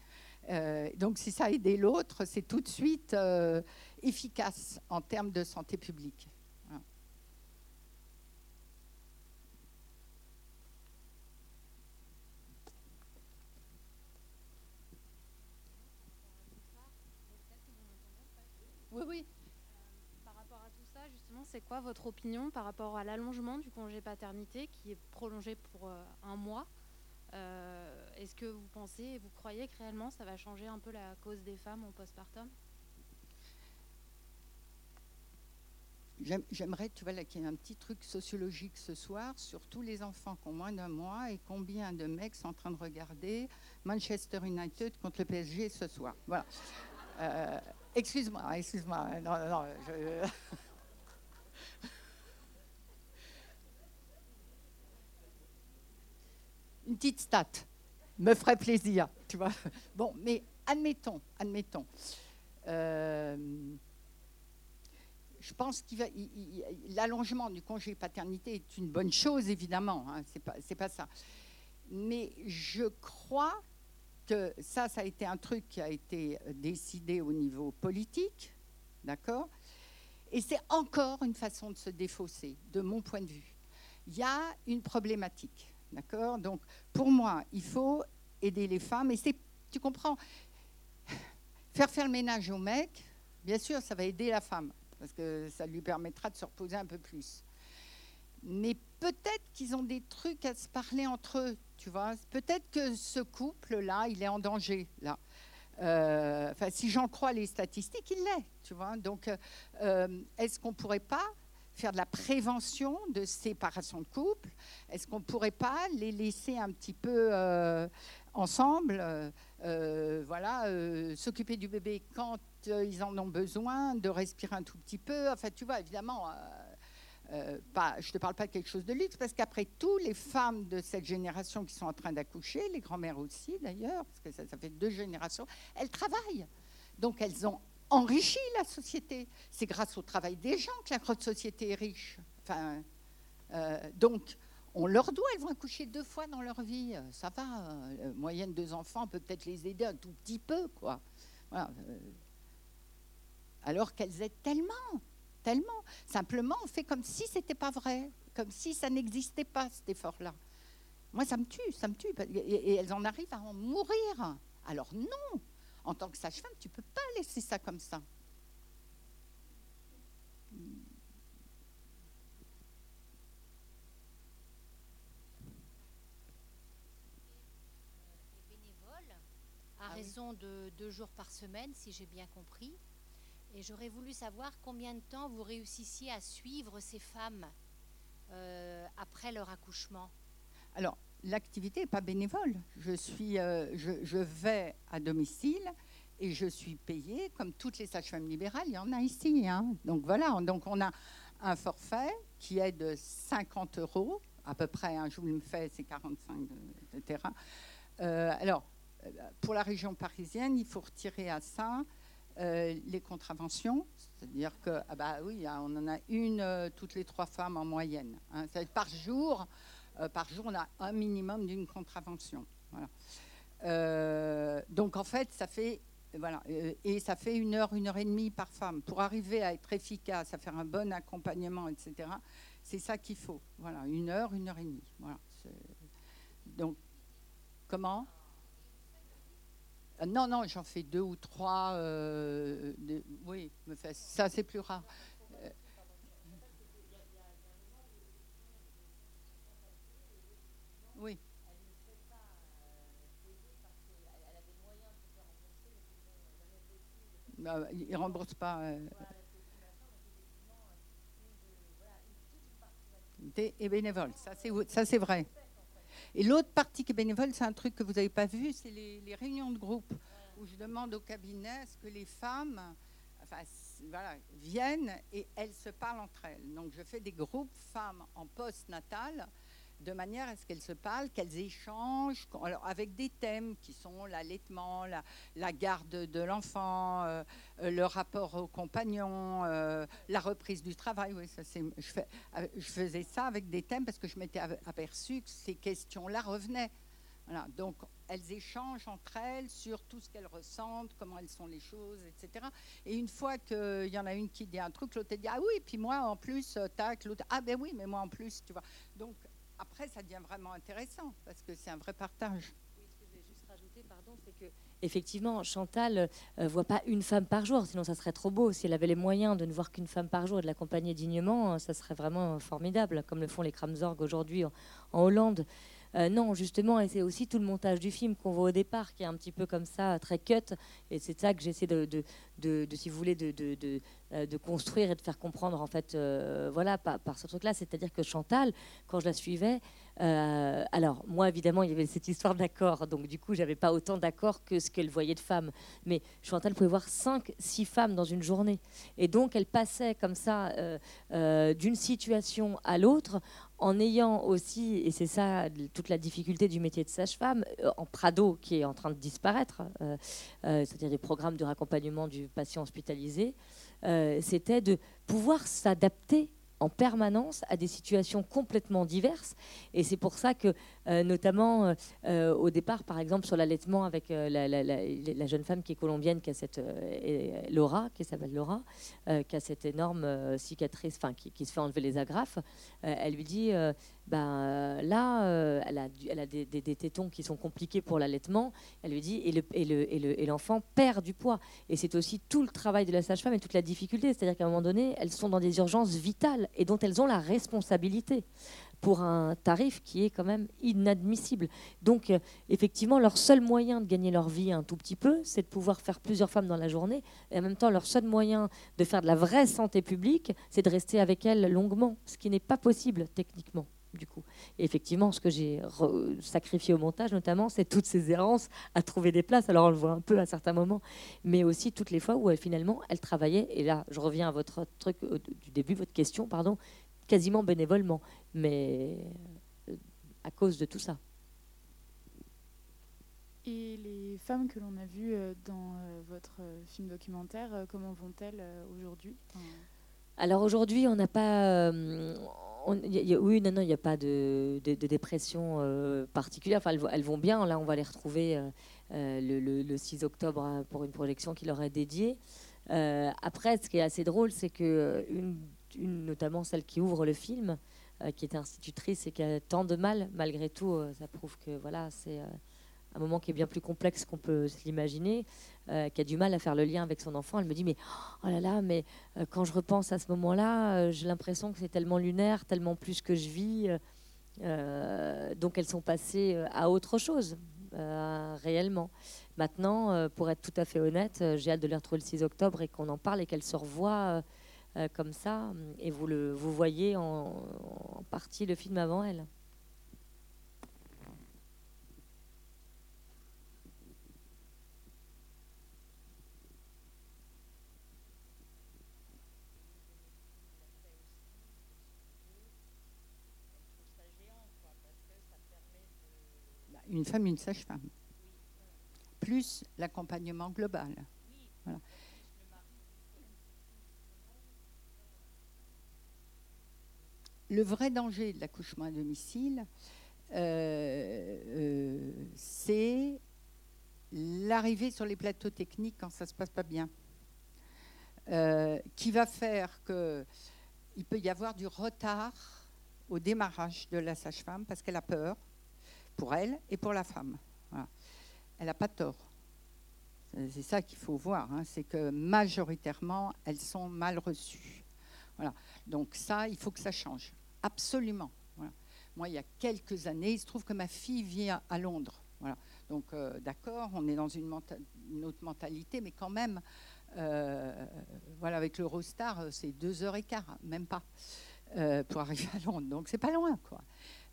Euh, donc si ça a aidé l'autre, c'est tout de suite euh, efficace en termes de santé publique. Oui, oui. par rapport c'est quoi votre opinion par rapport à l'allongement du congé paternité qui est prolongé pour un mois? Est-ce que vous pensez et vous croyez que réellement ça va changer un peu la cause des femmes en postpartum? J'aimerais, tu vois, qu'il y ait un petit truc sociologique ce soir sur tous les enfants qui ont moins d'un mois et combien de mecs sont en train de regarder Manchester United contre le PSG ce soir. Voilà. Euh, excuse-moi, excuse-moi. Non, non, Une petite stat me ferait plaisir, tu vois. Bon, mais admettons, admettons. Euh, je pense que l'allongement du congé paternité est une bonne chose, évidemment. Hein, c'est pas, pas ça. Mais je crois que ça, ça a été un truc qui a été décidé au niveau politique, d'accord? Et c'est encore une façon de se défausser, de mon point de vue. Il y a une problématique, d'accord? Donc, pour moi, il faut aider les femmes. Et c'est, tu comprends, faire faire le ménage au mec, bien sûr, ça va aider la femme parce que ça lui permettra de se reposer un peu plus. Mais peut-être qu'ils ont des trucs à se parler entre eux, tu vois? Peut-être que ce couple-là, il est en danger, là. Euh, enfin, si j'en crois les statistiques, il l'est, tu vois? Donc, euh, est-ce qu'on pourrait pas faire de la prévention de séparation de couple Est-ce qu'on ne pourrait pas les laisser un petit peu euh, ensemble Voilà, s'occuper du bébé quand euh, ils en ont besoin, de respirer un tout petit peu? Enfin, tu vois, évidemment, euh, euh, pas, je ne te parle pas de quelque chose de luxe, parce qu'après tout, les femmes de cette génération qui sont en train d'accoucher, les grands-mères aussi d'ailleurs, parce que ça, ça, fait deux générations, elles travaillent. Donc elles ont enrichi la société. C'est grâce au travail des gens que la société est riche. Enfin, donc, on leur doit, elles vont accoucher deux fois dans leur vie. Ça va, moyenne deux enfants, on peut peut-être les aider un tout petit peu, quoi. Alors qu'elles aident tellement, tellement. Simplement, on fait comme si c'était pas vrai, comme si ça n'existait pas cet effort-là. Moi, ça me tue, ça me tue. Et, elles en arrivent à en mourir. Alors non, en tant que sage-femme, tu peux pas laisser ça comme ça. à ah raison de deux jours par semaine, si j'ai bien compris. Et j'aurais voulu savoir combien de temps vous réussissiez à suivre ces femmes euh, après leur accouchement. Alors, l'activité n'est pas bénévole. Je, suis, euh, je, vais à domicile et je suis payée comme toutes les sages-femmes libérales. Il y en a ici. Hein. Donc voilà, donc on a un forfait qui est de 50 euros à peu près. Hein, je vous le fais, c'est 45, etc. Euh, alors, pour la région parisienne, il faut retirer à ça euh, les contraventions, c'est-à-dire que, ah bah oui, on en a une euh, toutes les trois femmes en moyenne. Hein. par jour, euh, par jour, on a un minimum d'une contravention. donc en fait, ça fait voilà, et ça fait une heure, une heure et demie par femme. Pour arriver à être efficace, à faire un bon accompagnement, etc., c'est ça qu'il faut. Voilà, une heure, une heure et demie. Voilà. Donc, comment? Euh, non, non, j'en fais deux ou trois. Euh, oui, ça c'est plus rare. Oui. Bah, il ne rembourse pas. et bénévole, ça c'est vrai. Et l'autre partie qui est bénévole, c'est un truc que vous n'avez pas vu, c'est les, réunions de groupe où je demande au cabinet ce que les femmes enfin, voilà, viennent et elles se parlent entre elles. Donc je fais des groupes femmes en post-natal de manière à ce qu'elles se parlent, qu'elles échangent avec des thèmes qui sont l'allaitement, la, garde de l'enfant, euh, euh, le rapport aux compagnons, euh, la reprise du travail. Je, fais, je, faisais ça avec des thèmes parce que je m'étais aperçu que ces questions-là revenaient. Donc elles échangent entre elles sur tout ce qu'elles ressentent, comment elles sont les choses, etc. Et une fois qu'il y en a une qui dit un truc, l'autre dit ah oui, puis moi en plus, tac, l'autre ah ben oui, mais moi en plus, tu vois. Donc après, ça devient vraiment intéressant parce que c'est un vrai partage. Je rajouter effectivement, Chantal ne euh, voit pas une femme par jour, sinon ça serait trop beau. Si elle avait les moyens de ne voir qu'une femme par jour et de l'accompagner dignement, ça serait vraiment formidable, comme le font les Kramzorg aujourd'hui en, Hollande. Euh, non, justement, et c'est aussi tout le montage du film qu'on voit au départ, qui est un petit peu comme ça, très cut. Et c'est ça que j'essaie de, de, si vous voulez, de, euh, de, construire et de faire comprendre, en fait, voilà, par, par ce truc-là. C'est-à-dire que Chantal, quand je la suivais, euh, alors, moi, évidemment, il y avait cette histoire d'accord. Donc, du coup, j'avais pas autant d'accord que ce qu'elle voyait de femmes. Mais Chantal pouvait voir 5, 6 femmes dans une journée. Et donc, elle passait comme ça euh, euh, d'une situation à l'autre en ayant aussi, et c'est ça toute la difficulté du métier de sage-femme, en Prado qui est en train de disparaître, c'est-à-dire des programmes de raccompagnement du patient hospitalisé, c'était de pouvoir s'adapter en permanence à des situations complètement diverses. Et c'est pour ça que, euh, notamment euh, euh, au départ, par exemple, sur l'allaitement avec la, jeune femme qui est colombienne, qui a cette Laura, qui s'appelle Laura, qui a cette énorme cicatrice, enfin, qui, se fait enlever les agrafes, elle lui dit ben, là, elle a, des, tétons qui sont compliqués pour l'allaitement. Elle lui dit, et, le, et, le, et, l'enfant perd du poids. Et c'est aussi tout le travail de la sage-femme et toute la difficulté. C'est-à-dire qu'à un moment donné, elles sont dans des urgences vitales et dont elles ont la responsabilité pour un tarif qui est quand même inadmissible. Donc, euh, effectivement, leur seul moyen de gagner leur vie un tout petit peu, c'est de pouvoir faire plusieurs femmes dans la journée. Et en même temps, leur seul moyen de faire de la vraie santé publique, c'est de rester avec elles longuement, ce qui n'est pas possible techniquement du coup. Et effectivement, ce que j'ai sacrifié au montage, notamment, c'est toutes ces errances à trouver des places. Alors, on le voit un peu à certains moments, mais aussi toutes les fois où elle, finalement, elle travaillait. Et là, je reviens à votre truc du début, votre question, pardon, quasiment bénévolement, mais euh, à cause de tout ça. Et les femmes que l'on a vues euh, dans euh, votre film documentaire, comment vont-elles aujourd'hui? Alors aujourd'hui, on n'a pas, oui, non, non, il n'y a pas de, dépression euh, particulière. Enfin, elles, vont bien. Là, on va les retrouver euh, euh, le, 6 octobre hein, pour une projection qui leur est dédiée. après, ce qui est assez drôle, c'est que une, notamment celle qui ouvre le film, qui est institutrice et qui a tant de mal, malgré tout, ça prouve que voilà, c'est un moment qui est bien plus complexe qu'on peut l'imaginer, euh, qui a du mal à faire le lien avec son enfant. Elle me dit mais oh là là, mais euh, quand je repense à ce moment-là, euh, j'ai l'impression que c'est tellement lunaire, tellement plus que je vis. donc elles sont passées à autre chose réellement. Maintenant, pour être tout à fait honnête, j'ai hâte de les retrouver le 6 octobre et qu'on en parle et qu'elles se revoient comme ça. Et vous le vous voyez en, en partie le film avant elles. Une femme, une sage-femme, plus l'accompagnement global. Le vrai danger de l'accouchement à domicile, euh, euh, c'est l'arrivée sur les plateaux techniques quand ça ne se passe pas bien, euh, qui va faire qu'il peut y avoir du retard au démarrage de la sage-femme parce qu'elle a peur, pour elle et pour la femme. Elle n'a pas tort. C'est ça qu'il faut voir, hein. c'est que majoritairement, elles sont mal reçues. Voilà. Donc ça, il faut que ça change. Absolument. Moi, il y a quelques années, il se trouve que ma fille vit à, Londres. Voilà. Donc euh, d'accord, on est dans une, autre mentalité, mais quand même, euh, voilà, avec l'Eurostar, euh, c'est deux heures et quart, même pas, pour arriver à Londres. Donc c'est pas loin, quoi.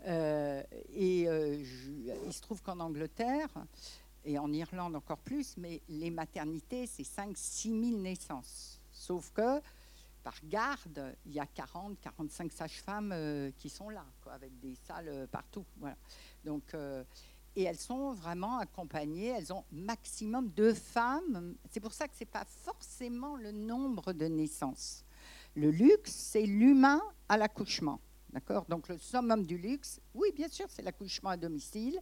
Euh, et euh, il se trouve qu'en Angleterre, et en Irlande encore plus, mais les maternités, c'est 5-6 000 naissances. Sauf que par garde, il y a 40, 45 sages-femmes euh, qui sont là, avec des salles partout. Voilà. Donc, et elles sont vraiment accompagnées, elles ont maximum de femmes. C'est pour ça que ce n'est pas forcément le nombre de naissances. Le luxe, c'est l'humain à l'accouchement. D'accord Donc le summum du luxe, oui, bien sûr, c'est l'accouchement à domicile,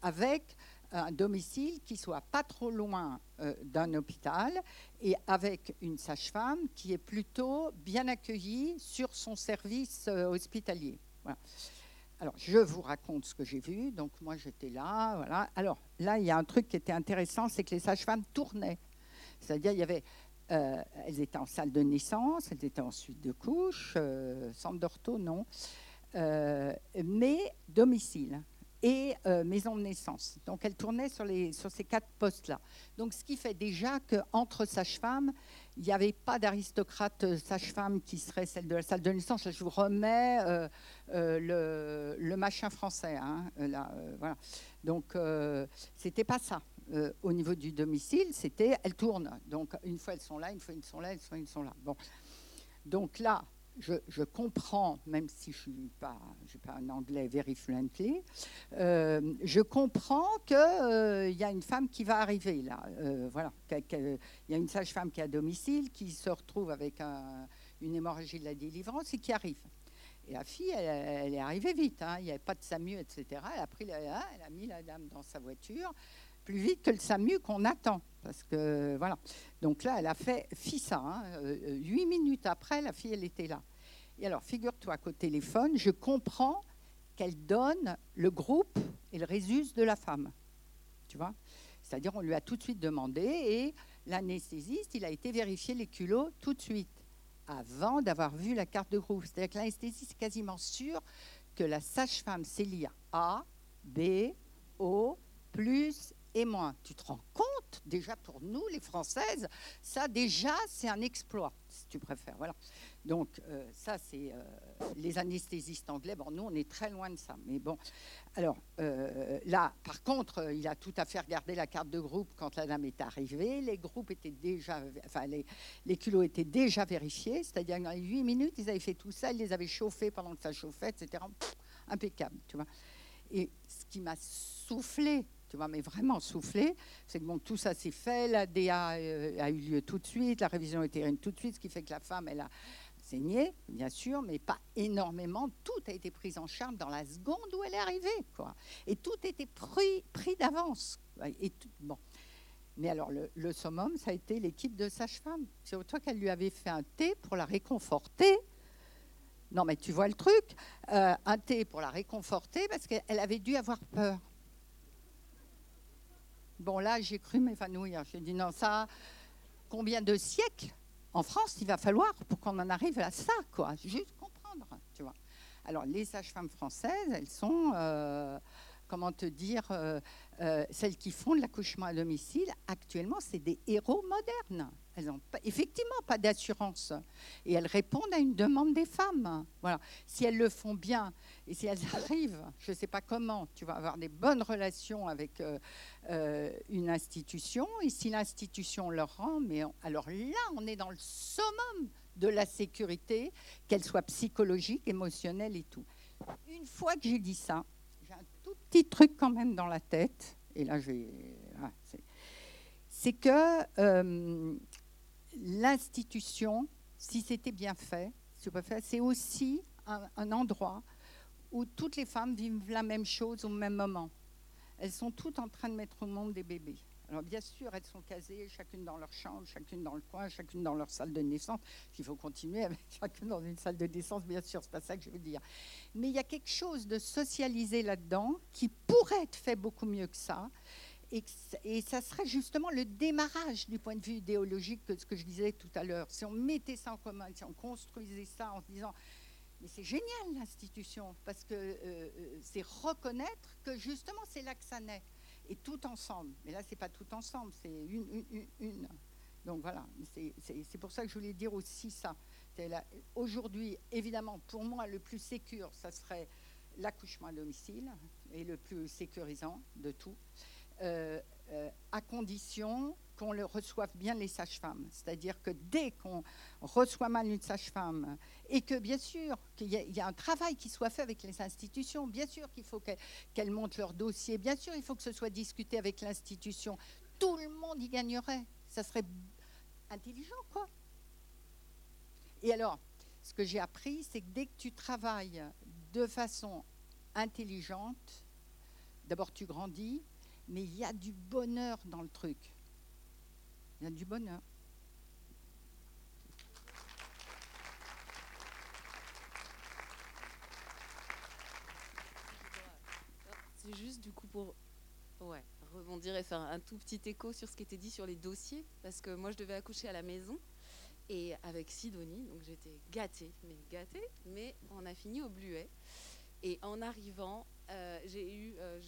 avec un domicile qui soit pas trop loin euh, d'un hôpital et avec une sage-femme qui est plutôt bien accueillie sur son service euh, hospitalier. Alors, je vous raconte ce que j'ai vu. Donc, moi, j'étais là. Voilà. Alors, là, il y a un truc qui était intéressant c'est que les sages-femmes tournaient. C'est-à-dire, il y avait. Euh, elles étaient en salle de naissance, elles étaient en suite de couche, euh, centre d'ortho, non. Euh, mais domicile et euh, maison de naissance. Donc, elles tournaient sur, ces quatre postes-là. Donc, ce qui fait déjà qu'entre sages-femmes, il n'y avait pas d'aristocrate sage-femme qui serait celle de la salle de naissance. Je vous remets le, machin français. hein, là, euh. Donc, c'était pas ça. Euh, au niveau du domicile, c'était elles tournent. Donc, une fois elles sont là, une fois elles sont là, une fois elles sont là. Bon. Donc là, je, comprends, même si je ne suis pas, pas un anglais very fluently, euh, je comprends qu'il y a une femme qui va arriver là. Euh, voilà. Il y a une sage-femme qui est à domicile, qui se retrouve avec un- une hémorragie de la délivrance et qui arrive. Et la fille, elle, est arrivée vite. hein. Il n'y avait pas de SAMU, etc. Elle a, pris elle a mis la dame dans sa voiture plus vite que le SAMU qu'on attend. Parce que, voilà. Donc là, elle a fait FISA. hein. Euh, Huit minutes après, la fille, elle était là. Et alors, figure-toi qu'au téléphone, je comprends qu'elle donne le groupe et le résus de la femme. Tu vois C'est-à-dire, on lui a tout de suite demandé et l'anesthésiste, il a été vérifier les culots tout de suite, avant d'avoir vu la carte de groupe. C'est-à-dire que l'anesthésiste est quasiment sûr que la sage-femme sait lire A, B, O, plus et moins. Tu te rends compte, déjà pour nous, les Françaises, ça déjà, c'est un exploit, si tu préfères. Voilà. Donc, euh, ça, c'est euh, les anesthésistes anglais. Bon, nous, on est très loin de ça. Mais bon, alors euh, là, par contre, il a tout à fait regardé la carte de groupe quand la dame est arrivée. Les groupes étaient déjà, enfin, les, les culots étaient déjà vérifiés. C'est-à-dire dans les huit minutes, ils avaient fait tout ça, ils les avaient chauffés pendant que ça chauffait, etc. Impeccable, tu vois. Et ce qui m'a soufflé, tu mais vraiment soufflé, c'est que bon, tout ça s'est fait, la DA euh, a eu lieu tout de suite, la révision utérine tout de suite, ce qui fait que la femme, elle a saigné, bien sûr, mais pas énormément. Tout a été pris en charge dans la seconde où elle est arrivée, quoi. Et tout était pris, pris d'avance. Et bon. Mais alors, le, le summum, ça a été l'équipe de sage-femme. C'est toi qu'elle lui avait fait un thé pour la réconforter. Non, mais tu vois le truc Euh, Un thé pour la réconforter parce qu'elle avait dû avoir peur. Bon, là, j'ai cru m'évanouir. J'ai dit non, ça, combien de siècles en France il va falloir pour qu'on en arrive à ça, quoi? Juste comprendre, tu vois. Alors, les sages-femmes françaises, elles sont, euh, comment te dire, euh, euh, celles qui font de l'accouchement à domicile, actuellement, c'est des héros modernes. Elles n'ont effectivement pas d'assurance. Et elles répondent à une demande des femmes. Voilà. Si elles le font bien et si elles arrivent, je ne sais pas comment, tu vas avoir des bonnes relations avec euh, une institution. Et si l'institution leur rend, mais alors là, on est dans le summum de la sécurité, qu'elle soit psychologique, émotionnelle et tout. Une fois que j'ai dit ça, petit truc quand même dans la tête. Et là, je vais. ah, c'est- que euh, l'institution, si c'était bien fait, c'est aussi un endroit où toutes les femmes vivent la même chose au même moment. Elles sont toutes en train de mettre au monde des bébés. Alors bien sûr, elles sont casées, chacune dans leur chambre, chacune dans le coin, chacune dans leur salle de naissance. Il faut continuer avec chacune dans une salle de naissance, bien sûr, c'est pas ça que je veux dire. Mais il y a quelque chose de socialisé là-dedans qui pourrait être fait beaucoup mieux que ça. Et, ça serait justement le démarrage du point de vue idéologique que ce que je disais tout à l'heure. Si on mettait ça en commun, si on construisait ça en se disant mais c'est génial l'institution, parce que euh, euh, c'est reconnaître que justement c'est là que ça naît, et tout ensemble. Mais là, c'est pas tout ensemble, c'est une, une, une, une. Donc voilà, c'est- pour ça que je voulais dire aussi ça. Aujourd'hui, évidemment, pour moi, le plus sécure, ça serait l'accouchement à domicile, et le plus sécurisant de tout, euh, euh, à condition qu'on le reçoive bien les sages-femmes. C'est-à-dire que dès qu'on reçoit mal une sage-femme, et que bien sûr qu'il y, a- un travail qui soit fait avec les institutions, bien sûr qu'il faut qu'elles qu'elles montent leur dossier, bien sûr il faut que ce soit discuté avec l'institution. Tout le monde y gagnerait. Ça serait intelligent, quoi. Et alors, ce que j'ai appris, c'est que dès que tu travailles de façon intelligente, d'abord tu grandis, mais il y a du bonheur dans le truc. Il y a du bonheur. c'est juste du coup pour rebondir et faire un tout petit écho sur ce qui était dit sur les dossiers, parce que moi je devais accoucher à la maison et avec Sidonie, donc j'étais gâtée, mais gâtée, mais on a fini au Bluet. Et en arrivant, euh, j'ai eu, euh,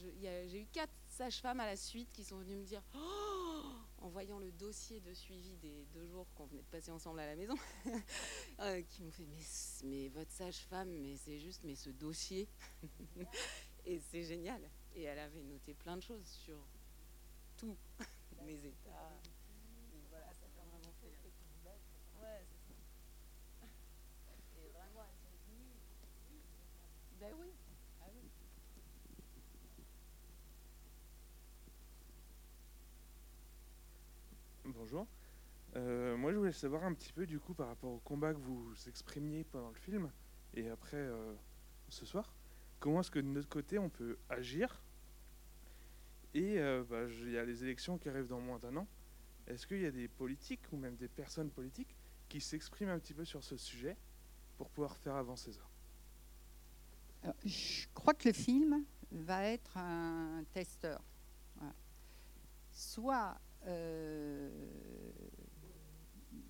j'ai eu quatre sages-femmes à la suite qui sont venues me dire, oh, en voyant le dossier de suivi des deux jours qu'on venait de passer ensemble à la maison, euh, qui m'ont fait, mais, votre sage-femme, mais c'est juste, mais ce dossier, et c'est génial. Et elle avait noté plein de choses sur tout, mes états. Ben oui. Bonjour. Euh, moi, je voulais savoir un petit peu, du coup, par rapport au combat que vous exprimiez pendant le film et après euh, ce soir, comment est-ce que de notre côté, on peut agir? Et euh, bah, il y a les élections qui arrivent dans moins d'un an. Est-ce qu'il y a des politiques ou même des personnes politiques qui s'expriment un petit peu sur ce sujet pour pouvoir faire avancer ça? Je crois que le film va être un testeur. Soit il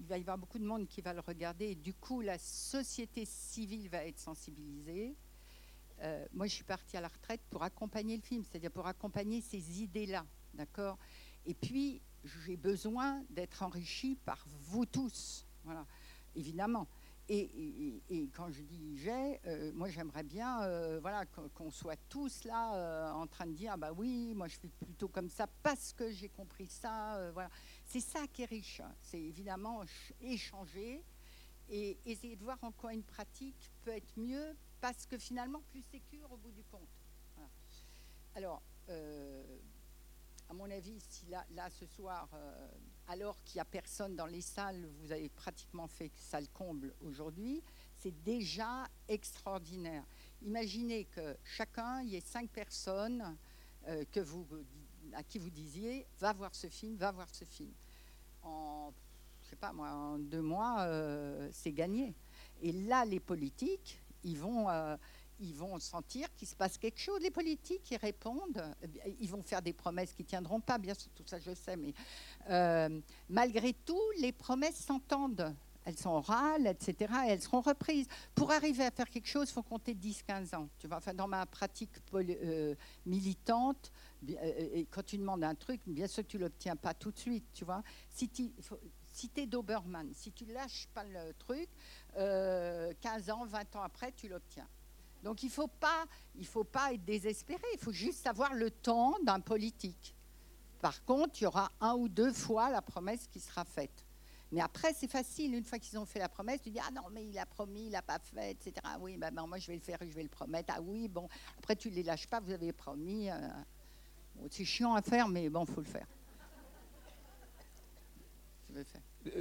va y avoir beaucoup de monde qui va le regarder. Du coup la société civile va être sensibilisée. Euh, moi, je suis partie à la retraite pour accompagner le film, c'est-à-dire pour accompagner ces idées-là, d'accord? Et puis, j'ai besoin d'être enrichi par vous tous, voilà, évidemment. Et, quand je dis j'ai, euh, moi j'aimerais bien euh, voilà, qu'on soit tous là en train de dire ah bah oui, moi je fais plutôt comme ça parce que j'ai compris ça. voilà. C'est ça qui est riche. Hein. C'est évidemment échanger et essayer de voir en quoi une pratique peut être mieux parce que finalement, plus sécure au bout du compte. Alors, euh, à mon avis, si là, là ce soir, euh, alors qu'il n'y a personne dans les salles, vous avez pratiquement fait salle comble aujourd'hui, c'est déjà extraordinaire. Imaginez que chacun, il y ait cinq personnes euh, que vous, à qui vous disiez, va voir ce film, va voir ce film. En, je sais pas moi, en deux mois, c'est gagné. Et là, les politiques, ils vont, euh, ils vont sentir qu'il se passe quelque chose. Les politiques, ils répondent, ils vont faire des promesses qui tiendront pas, bien sûr, tout ça je sais, mais euh, malgré tout, les promesses s'entendent. Elles sont orales, etc. Et elles seront reprises. Pour arriver à faire quelque chose, il faut compter 10-15 ans. Tu vois, enfin, dans ma pratique euh, militante, et quand tu demandes un truc, bien sûr tu l'obtiens pas tout de suite. Tu vois. Si tu, si es Doberman, si tu lâches pas le truc, 15 euh, ans, 20 ans après, tu l'obtiens. Donc il ne faut, pas, faut pas être désespéré, il faut juste avoir le temps d'un politique. Par contre, il y aura un ou deux fois la promesse qui sera faite. Mais après, c'est facile. Une fois qu'ils ont fait la promesse, tu dis Ah non, mais il a promis, il n'a pas fait, etc. Oui, ben, moi je vais le faire je vais le promettre. Ah oui, bon. Après, tu ne les lâches pas, vous avez promis. Euh, c'est chiant à faire, mais bon, il faut le faire. Euh,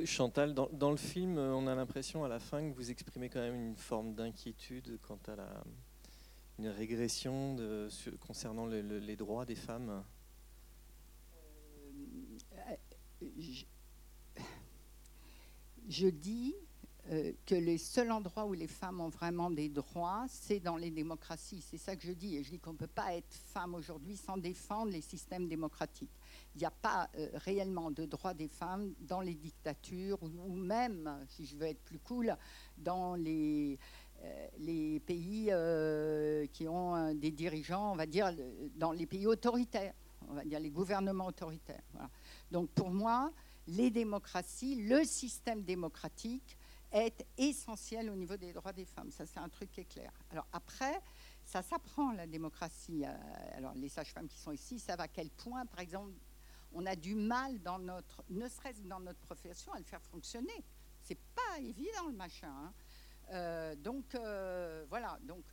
Chantal, dans, le film, euh, on a l'impression à la fin que vous exprimez quand même une forme d'inquiétude quant à une régression concernant les droits des femmes. Euh, je dis euh, que les seuls endroits où les femmes ont vraiment des droits, c'est dans les démocraties. C'est ça que je dis. Et je dis qu'on ne peut pas être femme aujourd'hui sans défendre les systèmes démocratiques. Il n'y a pas euh, réellement de droits des femmes dans les dictatures ou, même, si je veux être plus cool, dans les, euh, pays qui ont des dirigeants, on va dire, dans les pays autoritaires, on va dire les gouvernements autoritaires. Donc pour moi, les démocraties, le système démocratique, est essentiel au niveau des droits des femmes. Ça, c'est un truc qui est clair. Alors après, ça s'apprend, la démocratie. Euh, alors les sages-femmes qui sont ici savent à quel point, par exemple, on a du mal dans notre, ne serait-ce que dans notre profession, à le faire fonctionner. C'est pas évident le machin. Hein. Euh, donc euh, voilà. Donc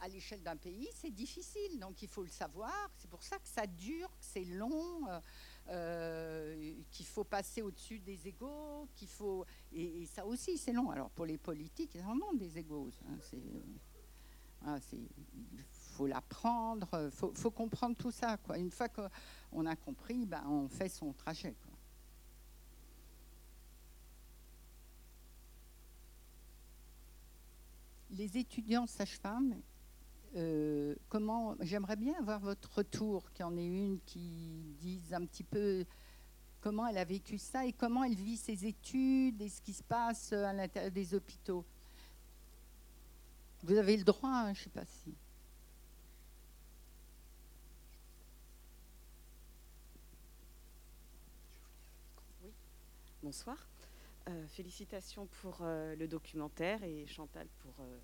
à l'échelle d'un pays, c'est difficile. Donc il faut le savoir. C'est pour ça que ça dure, que c'est long. Euh, qu'il faut passer au-dessus des égaux, et, ça aussi c'est long. Alors pour les politiques, ils en ont des égaux. Hein, il faut l'apprendre, faut, faut comprendre tout ça. Quoi. Une fois qu'on a compris, ben, on fait son trajet. Les étudiants sages-femmes, euh, J'aimerais bien avoir votre retour, qu'il y en ait une qui dise un petit peu comment elle a vécu ça et comment elle vit ses études et ce qui se passe à l'intérieur des hôpitaux. Vous avez le droit, hein, je ne sais pas si. Bonsoir. Euh, félicitations pour euh, le documentaire et Chantal pour euh,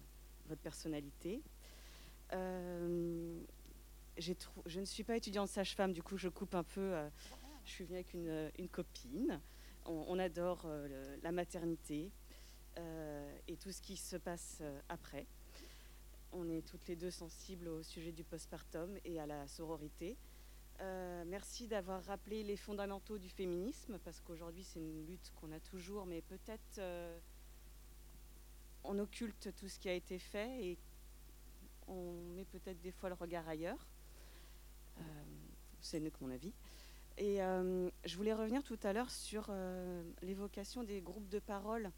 votre personnalité. je ne suis pas étudiante sage-femme, du coup je coupe un peu. je suis venue avec une, copine. On, adore la maternité et tout ce qui se passe après. On est toutes les deux sensibles au sujet du postpartum et à la sororité. Euh, merci d'avoir rappelé les fondamentaux du féminisme, parce qu'aujourd'hui c'est une lutte qu'on a toujours, mais peut-être euh, on occulte tout ce qui a été fait et on met peut-être des fois le regard ailleurs. Euh, c'est que mon avis. Et je voulais revenir tout à l'heure sur l'évocation des groupes de parole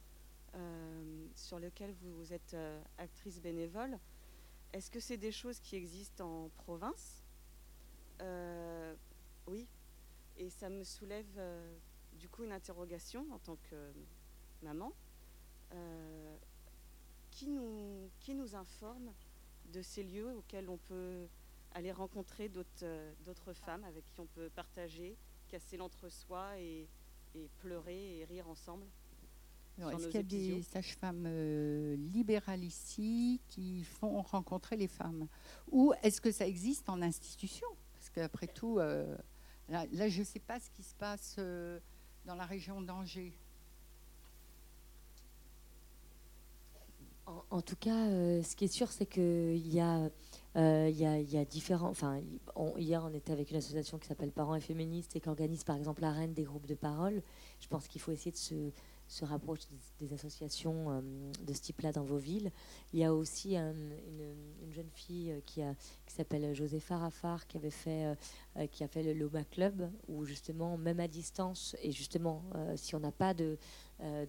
sur lesquels vous êtes actrice bénévole. Est-ce que c'est des choses qui existent en province? Euh, oui, et ça me soulève euh, du coup une interrogation en tant que maman. Euh, qui, nous, qui nous informe de ces lieux auxquels on peut aller rencontrer d'autres femmes avec qui on peut partager, casser l'entre-soi et, pleurer et rire ensemble Est-ce qu'il y a des sages-femmes libérales ici qui font rencontrer les femmes? Ou est-ce que ça existe en institution? Parce qu'après tout, euh, là, je ne sais pas ce qui se passe euh, dans la région d'Angers. En, tout cas, euh, ce qui est sûr, c'est qu'il y a, y, a, y a différents. Enfin, hier, on était avec une association qui s'appelle Parents et Féministes et qui organise, par exemple, la reine des groupes de parole. Je pense qu'il faut essayer de se se rapproche des, associations euh, de ce type-là dans vos villes. Il y a aussi une, jeune fille euh, qui, s'appelle Josépha Rafar qui avait fait, euh, qui a fait le Loma Club, où justement, même à distance, et justement, si on n'a pas de,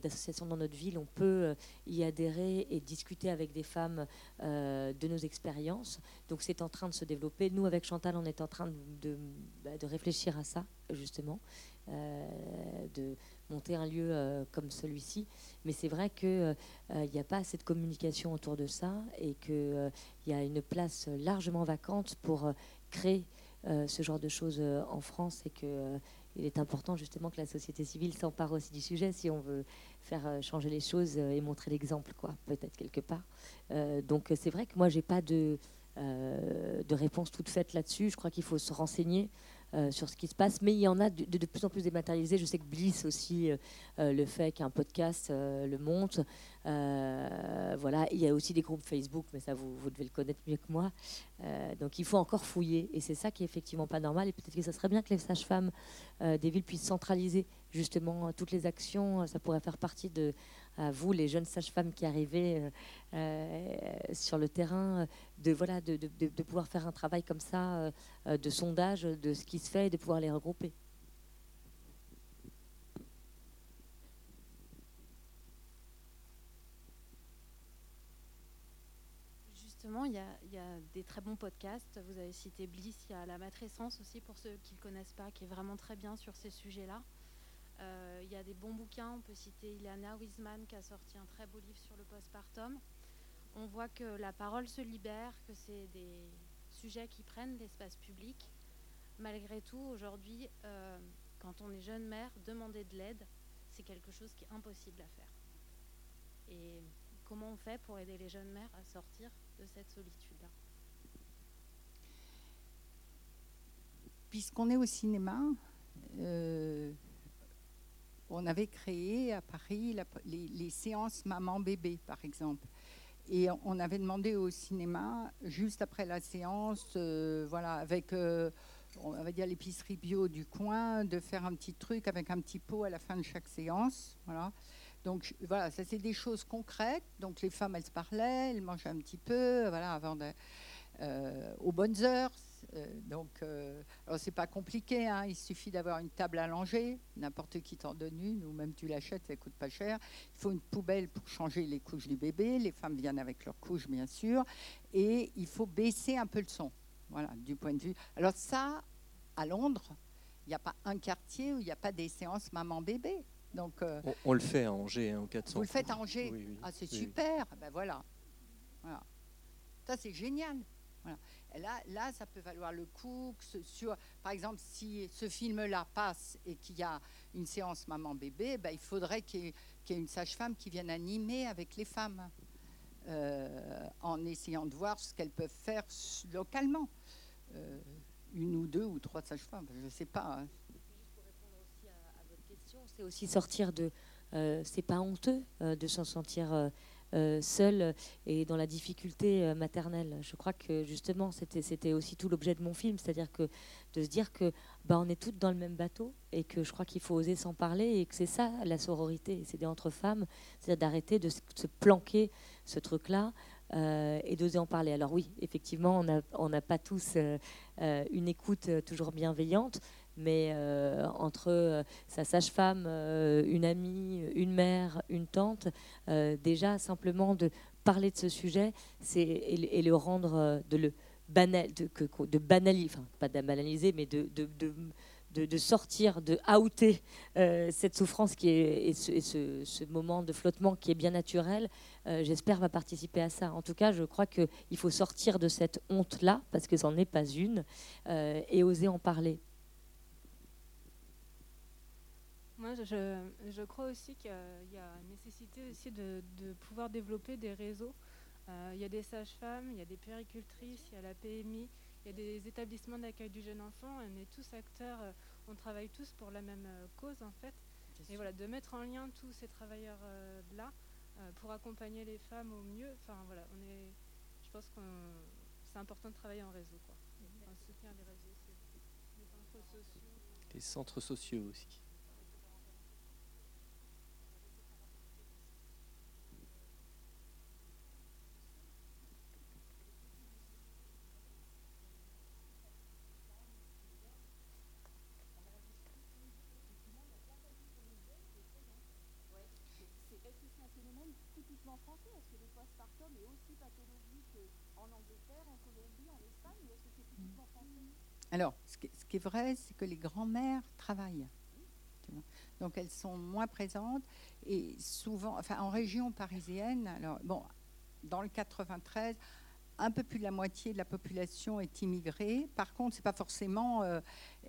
d'association dans notre ville, on peut y adhérer et discuter avec des femmes de nos expériences. Donc c'est en train de se développer. Nous, avec Chantal, on est en train de, bah, de réfléchir à ça, justement. Monter un lieu euh, comme celui-ci. Mais c'est vrai qu'il euh, n'y a pas assez de communication autour de ça et qu'il y a une place largement vacante pour créer euh, ce genre de choses en France et que il est important justement que la société civile s'empare aussi du sujet si on veut faire changer les choses et montrer l'exemple, quoi, peut-être quelque part. donc c'est vrai que moi j'ai pas de, de réponse toute faite là-dessus. Je crois qu'il faut se renseigner. Euh, sur ce qui se passe, mais il y en a de, de, plus en plus dématérialisés. Je sais que Bliss aussi euh, euh, le fait qu'un podcast le monte. voilà, il y a aussi des groupes Facebook, mais ça vous, vous devez le connaître mieux que moi. donc il faut encore fouiller, et c'est ça qui est effectivement pas normal. Et peut-être que ça serait bien que les sages-femmes des villes puissent centraliser justement toutes les actions. Ça pourrait faire partie de à vous, les jeunes sages-femmes qui arrivez euh, euh, sur le terrain, de, voilà, de, de, pouvoir faire un travail comme ça, euh, de sondage de ce qui se fait et de pouvoir les regrouper. Justement, il y, a, il y, a, des très bons podcasts. Vous avez cité Bliss, il y a La Matrescence aussi, pour ceux qui ne le connaissent pas, qui est vraiment très bien sur ces sujets-là. Euh, il y a des bons bouquins, on peut citer Ilana Wiesman qui a sorti un très beau livre sur le postpartum. On voit que la parole se libère, que c'est des sujets qui prennent l'espace public. Malgré tout, aujourd'hui, euh, quand on est jeune mère, demander de l'aide, c'est quelque chose qui est impossible à faire. Et comment on fait pour aider les jeunes mères à sortir de cette solitude-là? Puisqu'on est au cinéma, euh, on avait créé à Paris les, séances maman-bébé, par exemple. Et on avait demandé au cinéma, juste après la séance, euh, voilà, avec, euh, on va dire, l'épicerie bio du coin, de faire un petit truc avec un petit pot à la fin de chaque séance. Voilà. Donc voilà, ça c'est des choses concrètes. Donc les femmes, elles se parlaient, elles mangeaient un petit peu, voilà, avant euh, aux bonnes heures. Euh, donc, euh, alors c'est pas compliqué, hein, il suffit d'avoir une table à langer, n'importe qui t'en donne une, ou même tu l'achètes, ça coûte pas cher. Il faut une poubelle pour changer les couches du bébé, les femmes viennent avec leurs couches bien sûr, et il faut baisser un peu le son, voilà, du point de vue. Alors ça, à Londres, il n'y a pas un quartier où il n'y a pas des séances maman-bébé. Donc, euh, On, on le fait à Angers, hein, au 400. vous le faites à Angers Oui, oui. Ah, c'est oui. super. Ben voilà. voilà. Ça, c'est génial. Voilà. Là, là, ça peut valoir le coup. par exemple, si ce film-là passe et qu'il y a une séance maman-bébé, ben, il faudrait qu'il y, ait- une sage-femme qui vienne animer avec les femmes, euh, en essayant de voir ce qu'elles peuvent faire localement. Euh, une ou deux ou trois sages-femmes, je ne sais pas. hein. C'est aussi sortir de. euh, c'est pas honteux de s'en sentir seul et dans la difficulté euh, maternelle. Je crois que justement, c'était aussi tout l'objet de mon film, c'est-à-dire que de se dire que bah, on est toutes dans le même bateau et que je crois qu'il faut oser s'en parler et que c'est ça la sororité, c'est entre femmes, c'est-à-dire d'arrêter de se planquer ce truc-là. euh, et d'oser en parler. Alors oui, effectivement, on n'a pas tous euh, euh, une écoute euh, toujours bienveillante, mais euh, entre euh, sa sage-femme, euh, une amie, une mère, une tante, euh, déjà simplement de parler de ce sujet, et, et le rendre, de le banal, de, banaliser, enfin pas de banaliser, mais de, sortir, de outer cette souffrance qui est et, ce, moment de flottement qui est bien naturel, j'espère va participer à ça. En tout cas, je crois qu'il faut sortir de cette honte-là, parce que c'en est pas une, et oser en parler. Moi, je, je crois aussi qu'il y a- nécessité aussi de, de pouvoir développer des réseaux. Euh, il y a des sages-femmes, il y a des péricultrices, il y a la PMI, il y a des établissements d'accueil du jeune enfant. On est tous acteurs, euh, on travaille tous pour la même euh, cause en fait. Et voilà, de mettre en lien tous ces travailleurs-là pour accompagner les femmes au mieux. Enfin voilà, on est, je pense que c'est important de travailler en réseau, quoi. Enfin, soutenir les réseaux, c'est- les centres sociaux. Les centres sociaux aussi. Est-ce que c'est un phénomène typiquement français Est-ce que le postpartum est aussi pathologique en Angleterre, en Colombie, en Espagne Ou est-ce que c'est typiquement français Alors, ce qui, est vrai, c'est que les grands-mères travaillent. Donc, elles sont moins présentes. Et souvent, enfin, en région parisienne, alors, bon, dans le 93, un peu plus de la moitié de la population est immigrée. Par contre, ce n'est pas forcément euh,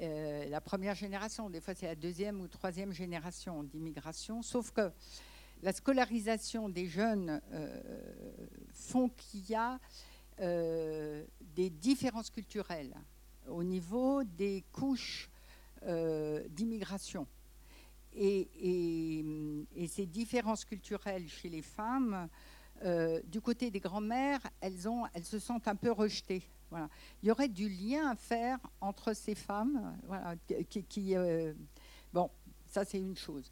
euh, la première génération. Des fois, c'est la deuxième ou troisième génération d'immigration. Sauf que la scolarisation des jeunes euh, font qu'il y a des différences culturelles au niveau des couches euh, d'immigration. Et, ces différences culturelles chez les femmes, euh, du côté des grands-mères, elles, se sentent un peu rejetées. Voilà. Il y aurait du lien à faire entre ces femmes. Voilà, qui, euh, bon, ça c'est une chose.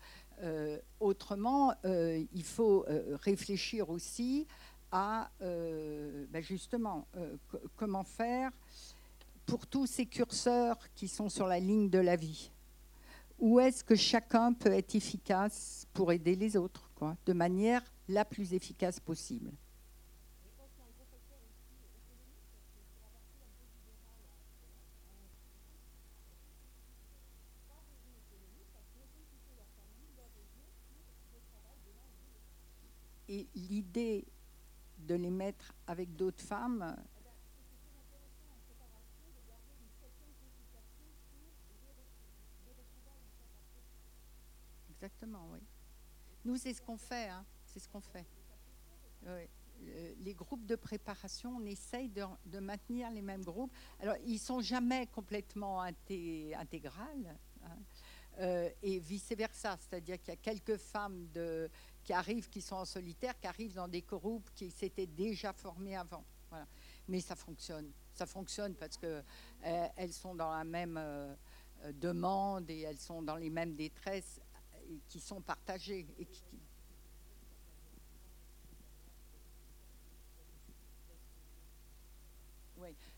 Autrement, il faut réfléchir aussi à ben justement co- comment faire pour tous ces curseurs qui sont sur la ligne de la vie. Où est-ce que chacun peut être efficace pour aider les autres, quoi, de manière la plus efficace possible? Et l'idée de les mettre avec d'autres femmes, Exactement, oui. Nous, c'est ce qu'on fait. hein. C'est ce qu'on fait. Euh, Les groupes de préparation, on essaye de, maintenir les mêmes groupes. Alors, ils sont jamais complètement inté- intégrales. hein. Euh, et vice-versa. C'est-à-dire qu'il y a quelques femmes qui arrivent, qui sont en solitaire, qui arrivent dans des groupes qui s'étaient déjà formés avant. Voilà. Mais ça fonctionne. Ça fonctionne parce que euh, elles sont dans la même euh, demande et elles sont dans les mêmes détresses qui sont partagées. Et qui.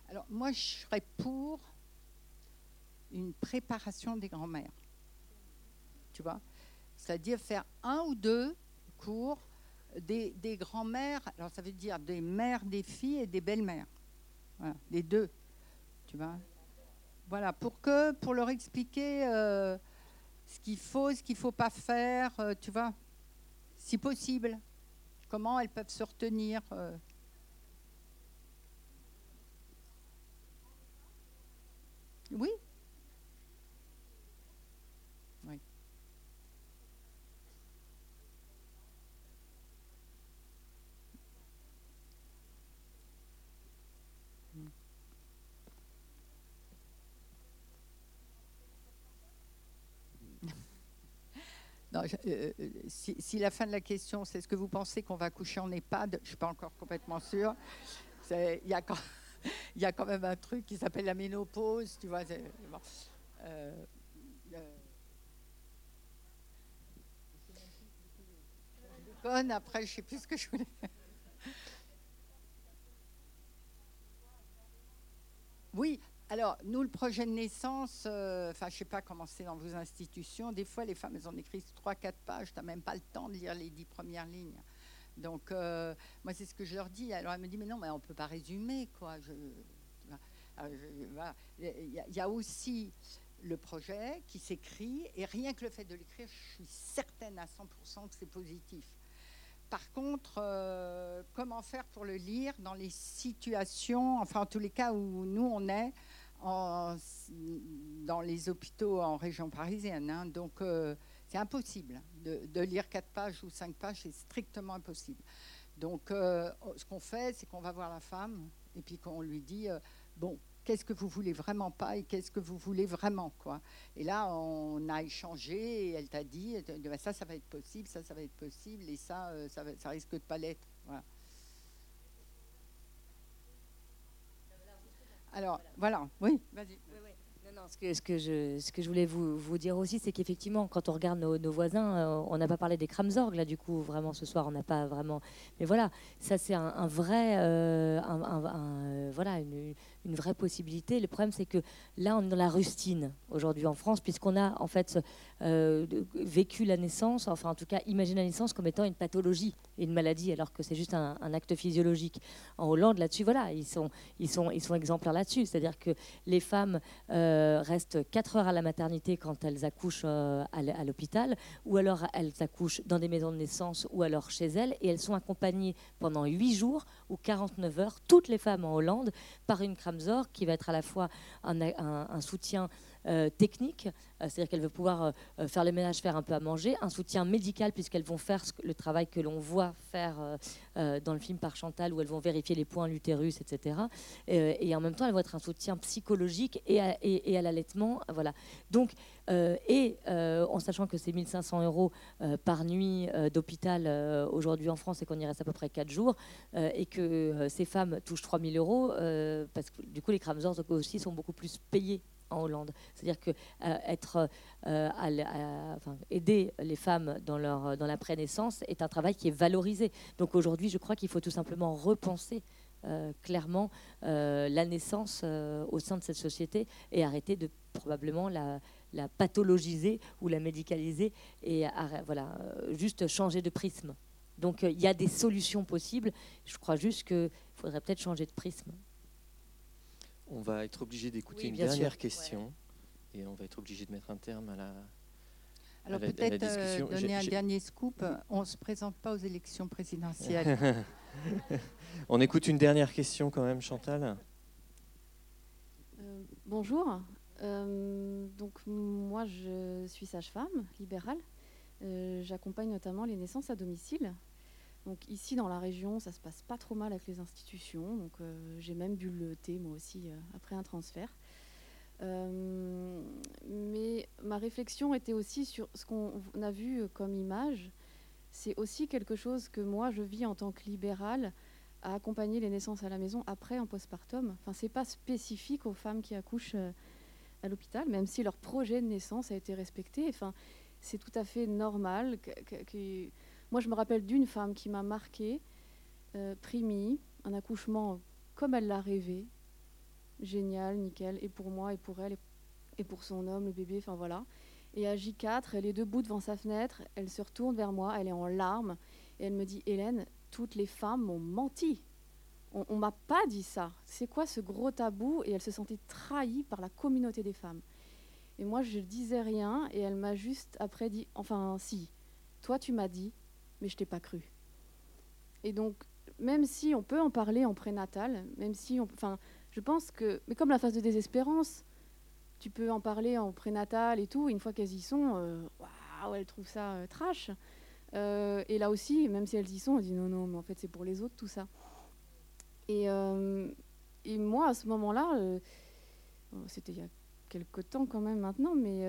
Alors, moi, je serais pour une préparation des grands-mères. Tu vois? C'est-à-dire faire un ou deux cours des, des grands-mères. Alors, ça veut dire des mères des filles et des belles-mères. Voilà, les deux. Tu vois? Voilà, pour que, pour leur expliquer euh, ce qu'il faut, ce qu'il ne faut pas faire, euh, tu vois Si possible. Comment elles peuvent se retenir. euh. Oui. Oui. Mm. Non, euh, euh, si, la fin de la question, c'est ce que vous pensez qu'on va coucher en EHPAD, je ne suis pas encore complètement sûre. Il y, a quand- même un truc qui s'appelle la ménopause, tu vois. bon. Euh, après, je ne sais plus ce que je voulais. Oui, alors nous, le projet de naissance, euh, enfin, je ne sais pas comment c'est dans vos institutions, des fois, les femmes, elles ont écrit 3-4 pages, tu n'as même pas le temps de lire les 10 premières lignes. Donc, euh, moi, c'est ce que je leur dis. Alors, elle me dit, mais non, mais on ne peut pas résumer, quoi. Il y a aussi le projet qui s'écrit, et rien que le fait de l'écrire, je suis certaine à 100% que c'est positif. Par contre, euh, comment faire pour le lire dans les situations, enfin en tous les cas où nous on est dans les hôpitaux en région parisienne. hein. donc euh, c'est impossible de, lire quatre pages ou cinq pages, c'est strictement impossible. Donc euh, ce qu'on fait, c'est qu'on va voir la femme et puis qu'on lui dit euh, bon. Qu'est-ce que vous voulez vraiment pas et qu'est-ce que vous voulez vraiment quoi Et là, on a échangé et elle t'a dit Bah, ça, ça va être possible, ça, ça va être possible et ça, ça, ça risque de pas l'être. Voilà. Alors, voilà, oui, vas-y. Non, ce que, je, ce que je voulais vous, dire aussi, c'est qu'effectivement, quand on regarde nos, voisins, euh, on n'a pas parlé des Kramzorg, là, du coup, vraiment, ce soir, on n'a pas vraiment. Mais voilà, ça, c'est un, vrai. euh, euh, voilà, une, une vraie possibilité. Le problème, c'est que là, on est dans la rustine, aujourd'hui, en France, puisqu'on a, en fait, euh, vécu la naissance, enfin, en tout cas, imaginé la naissance comme étant une pathologie et une maladie, alors que c'est juste un, acte physiologique. En Hollande, là-dessus, voilà, ils sont, ils sont, ils sont exemplaires là-dessus. C'est-à-dire que les femmes euh, restent 4 heures à la maternité quand elles accouchent euh, à l'hôpital, ou alors elles accouchent dans des maisons de naissance ou alors chez elles, et elles sont accompagnées pendant 8 jours ou 49 heures, toutes les femmes en Hollande, par une Qui va être à la fois un soutien euh, technique, euh, c'est-à-dire qu'elle veut pouvoir euh, faire le ménage, faire un peu à manger, un soutien médical puisqu'elles vont faire le travail que l'on voit faire dans le film par Chantal, où elles vont vérifier les points, l'utérus, etc. Et en même temps, elles vont être un soutien psychologique et à, l'allaitement. Voilà. Donc, et en sachant que c'est 1500 euros par nuit d'hôpital aujourd'hui en France et qu'on y reste à peu près 4 jours, et que ces femmes touchent 3000 euros, parce que du coup, les Kramzors aussi sont beaucoup plus payés en Hollande. C'est-à-dire que euh, être, euh, à aider les femmes dans, leur, dans la prénaissance est un travail qui est valorisé. Donc aujourd'hui, je crois qu'il faut tout simplement repenser euh, clairement la naissance au sein de cette société et arrêter de probablement la, la pathologiser ou la médicaliser et voilà, juste changer de prisme. Donc il y a des solutions possibles. Je crois juste qu'il faudrait peut-être changer de prisme. On va être obligé d'écouter Oui, une sûr. dernière question et on va être obligé de mettre un terme à la. Alors peut-être euh, donner un dernier scoop. On ne se présente pas aux élections présidentielles. on écoute une dernière question quand même, Chantal. Euh, bonjour. Euh, donc moi je suis sage-femme libérale. Euh, J'accompagne notamment les naissances à domicile. Donc ici dans la région, ça se passe pas trop mal avec les institutions. Donc euh, j'ai même bu le thé moi aussi euh, après un transfert. Euh, mais ma réflexion était aussi sur ce qu'on a vu comme image. C'est aussi quelque chose que moi je vis en tant que libérale à accompagner les naissances à la maison après en postpartum. Enfin, c'est pas spécifique aux femmes qui accouchent à l'hôpital, même si leur projet de naissance a été respecté. Enfin, c'est tout à fait normal. que- Moi, je me rappelle d'une femme qui m'a marquée, euh, Primi, un accouchement comme elle l'a rêvé, génial, nickel, et pour moi, et pour elle, et pour son homme, le bébé, enfin voilà. Et à J4, elle est debout devant sa fenêtre, elle se retourne vers moi, elle est en larmes, et elle me dit Hélène, toutes les femmes m'ont menti. On, on m'a pas dit ça. C'est quoi ce gros tabou? Et elle se sentait trahie par la communauté des femmes. Et moi, je disais rien, et elle m'a juste après dit Enfin, si, toi tu m'as dit, mais je t'ai pas cru. Et donc, même si on peut en parler en prénatal, même si on, enfin, je pense que, mais comme la phase de désespérance, tu peux en parler en prénatal et tout. et une fois qu'elles y sont, euh, waouh, elles trouvent ça euh, trash. Euh, et là aussi, même si elles y sont, elles disent non, non, mais en fait c'est pour les autres tout ça. Et, et moi, à ce moment-là, c'était il y a quelques temps quand même maintenant, mais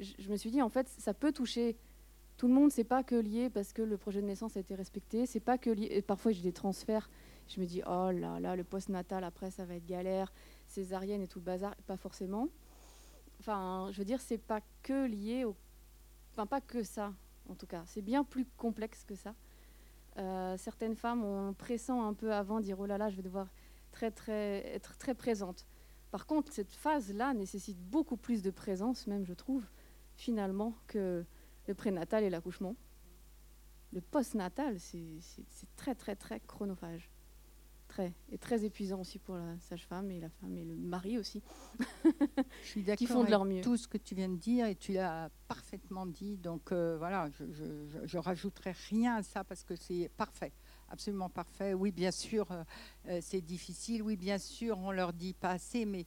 je me suis dit en fait, ça peut toucher tout le monde. C'est pas que lié parce que le projet de naissance a été respecté. C'est pas que lié. parfois j'ai des transferts. Je me dis oh là là, le post-natal après ça va être galère, césarienne et tout le bazar. Pas forcément. Enfin, je veux dire, c'est pas que lié au, enfin pas que ça en tout cas. C'est bien plus complexe que ça. Euh, certaines femmes ont pressent un peu avant, dire oh là là, je vais devoir très, très, être très présente. Par contre, cette phase-là nécessite beaucoup plus de présence, même je trouve, finalement, que le prénatal et l'accouchement. Le postnatal, c'est très, très, très chronophage. Très. Et très épuisant aussi pour la sage-femme et la femme et le mari aussi. Je suis d'accord Qui font de leur avec mieux. tout ce que tu viens de dire et tu l'as parfaitement dit. Donc euh, voilà, je, je, rajouterai rien à ça parce que c'est parfait, absolument parfait. Oui, bien sûr, euh, euh, c'est difficile. Oui, bien sûr, on leur dit pas assez, mais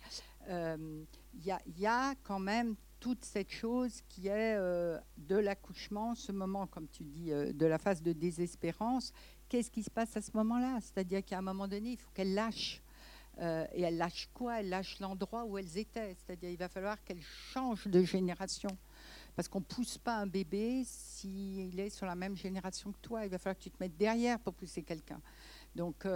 euh, y, il y a quand même toute cette chose qui est euh, de l'accouchement, ce moment, comme tu dis, euh, de la phase de désespérance. Qu'est-ce qui se passe à ce moment-là? C'est-à-dire qu'à un moment donné, il faut qu'elle lâche. Euh, et elle lâche quoi? Elle lâche l'endroit où elles étaient. C'est-à-dire il va falloir qu'elles changent de génération. Parce qu'on ne pousse pas un bébé s'il est sur la même génération que toi. Il va falloir que tu te mettes derrière pour pousser quelqu'un. Donc,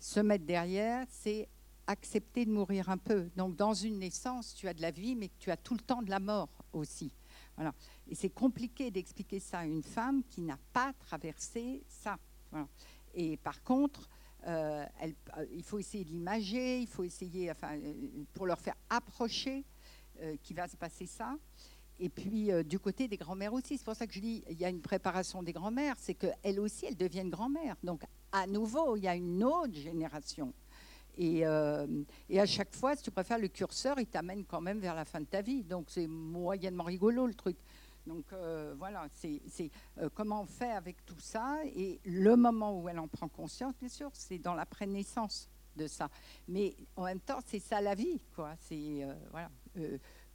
se mettre derrière, c'est accepter de mourir un peu. Donc, dans une naissance, tu as de la vie, mais tu as tout le temps de la mort aussi. Voilà. Et c'est compliqué d'expliquer ça à une femme qui n'a pas traversé ça. Et par contre, euh, elle- euh, il faut essayer de l'imager, il faut essayer, enfin, euh, pour leur faire approcher qu'il va se passer ça. Et puis du côté des grands-mères aussi, c'est pour ça que je dis, il y a une préparation des grands-mères, c'est qu'elles aussi, elles deviennent grand-mères. Donc à nouveau, il y a une autre génération. Et, euh, et à chaque fois, si tu préfères, le curseur, il t'amène quand même vers la fin de ta vie. Donc c'est moyennement rigolo le truc. Donc euh, voilà, c'est euh, comment on fait avec tout ça. Et le moment où elle en prend conscience, bien sûr, c'est dans la prénaissance de ça. Mais en même temps, c'est ça la vie, quoi. C'est voilà.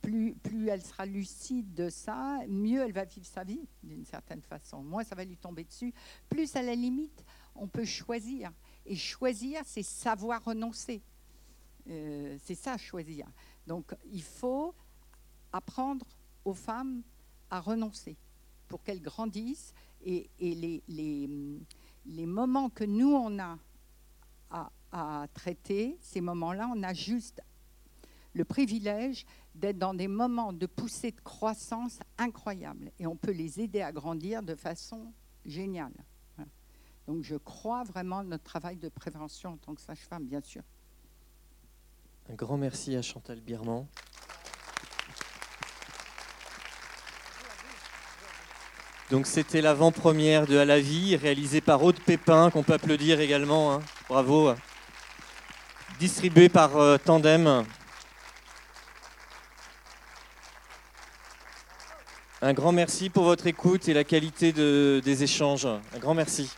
Plus, plus elle sera lucide de ça, mieux elle va vivre sa vie d'une certaine façon. Moins ça va lui tomber dessus. Plus à la limite, on peut choisir. Et choisir, c'est savoir renoncer. Euh, c'est ça, choisir. Donc il faut apprendre aux femmes à renoncer pour qu'elles grandissent. Et, les, moments que nous, on a à, à traiter, ces moments-là, on a juste le privilège d'être dans des moments de poussée de croissance incroyables. Et on peut les aider à grandir de façon géniale. Donc je crois vraiment à notre travail de prévention en tant que sage-femme, bien sûr. Un grand merci à Chantal Birman. Donc c'était l'avant-première de À la vie, réalisée par Aude Pépin, qu'on peut applaudir également. hein. Bravo. Distribué par euh, Tandem. Un grand merci pour votre écoute et la qualité de- des échanges. Un grand merci.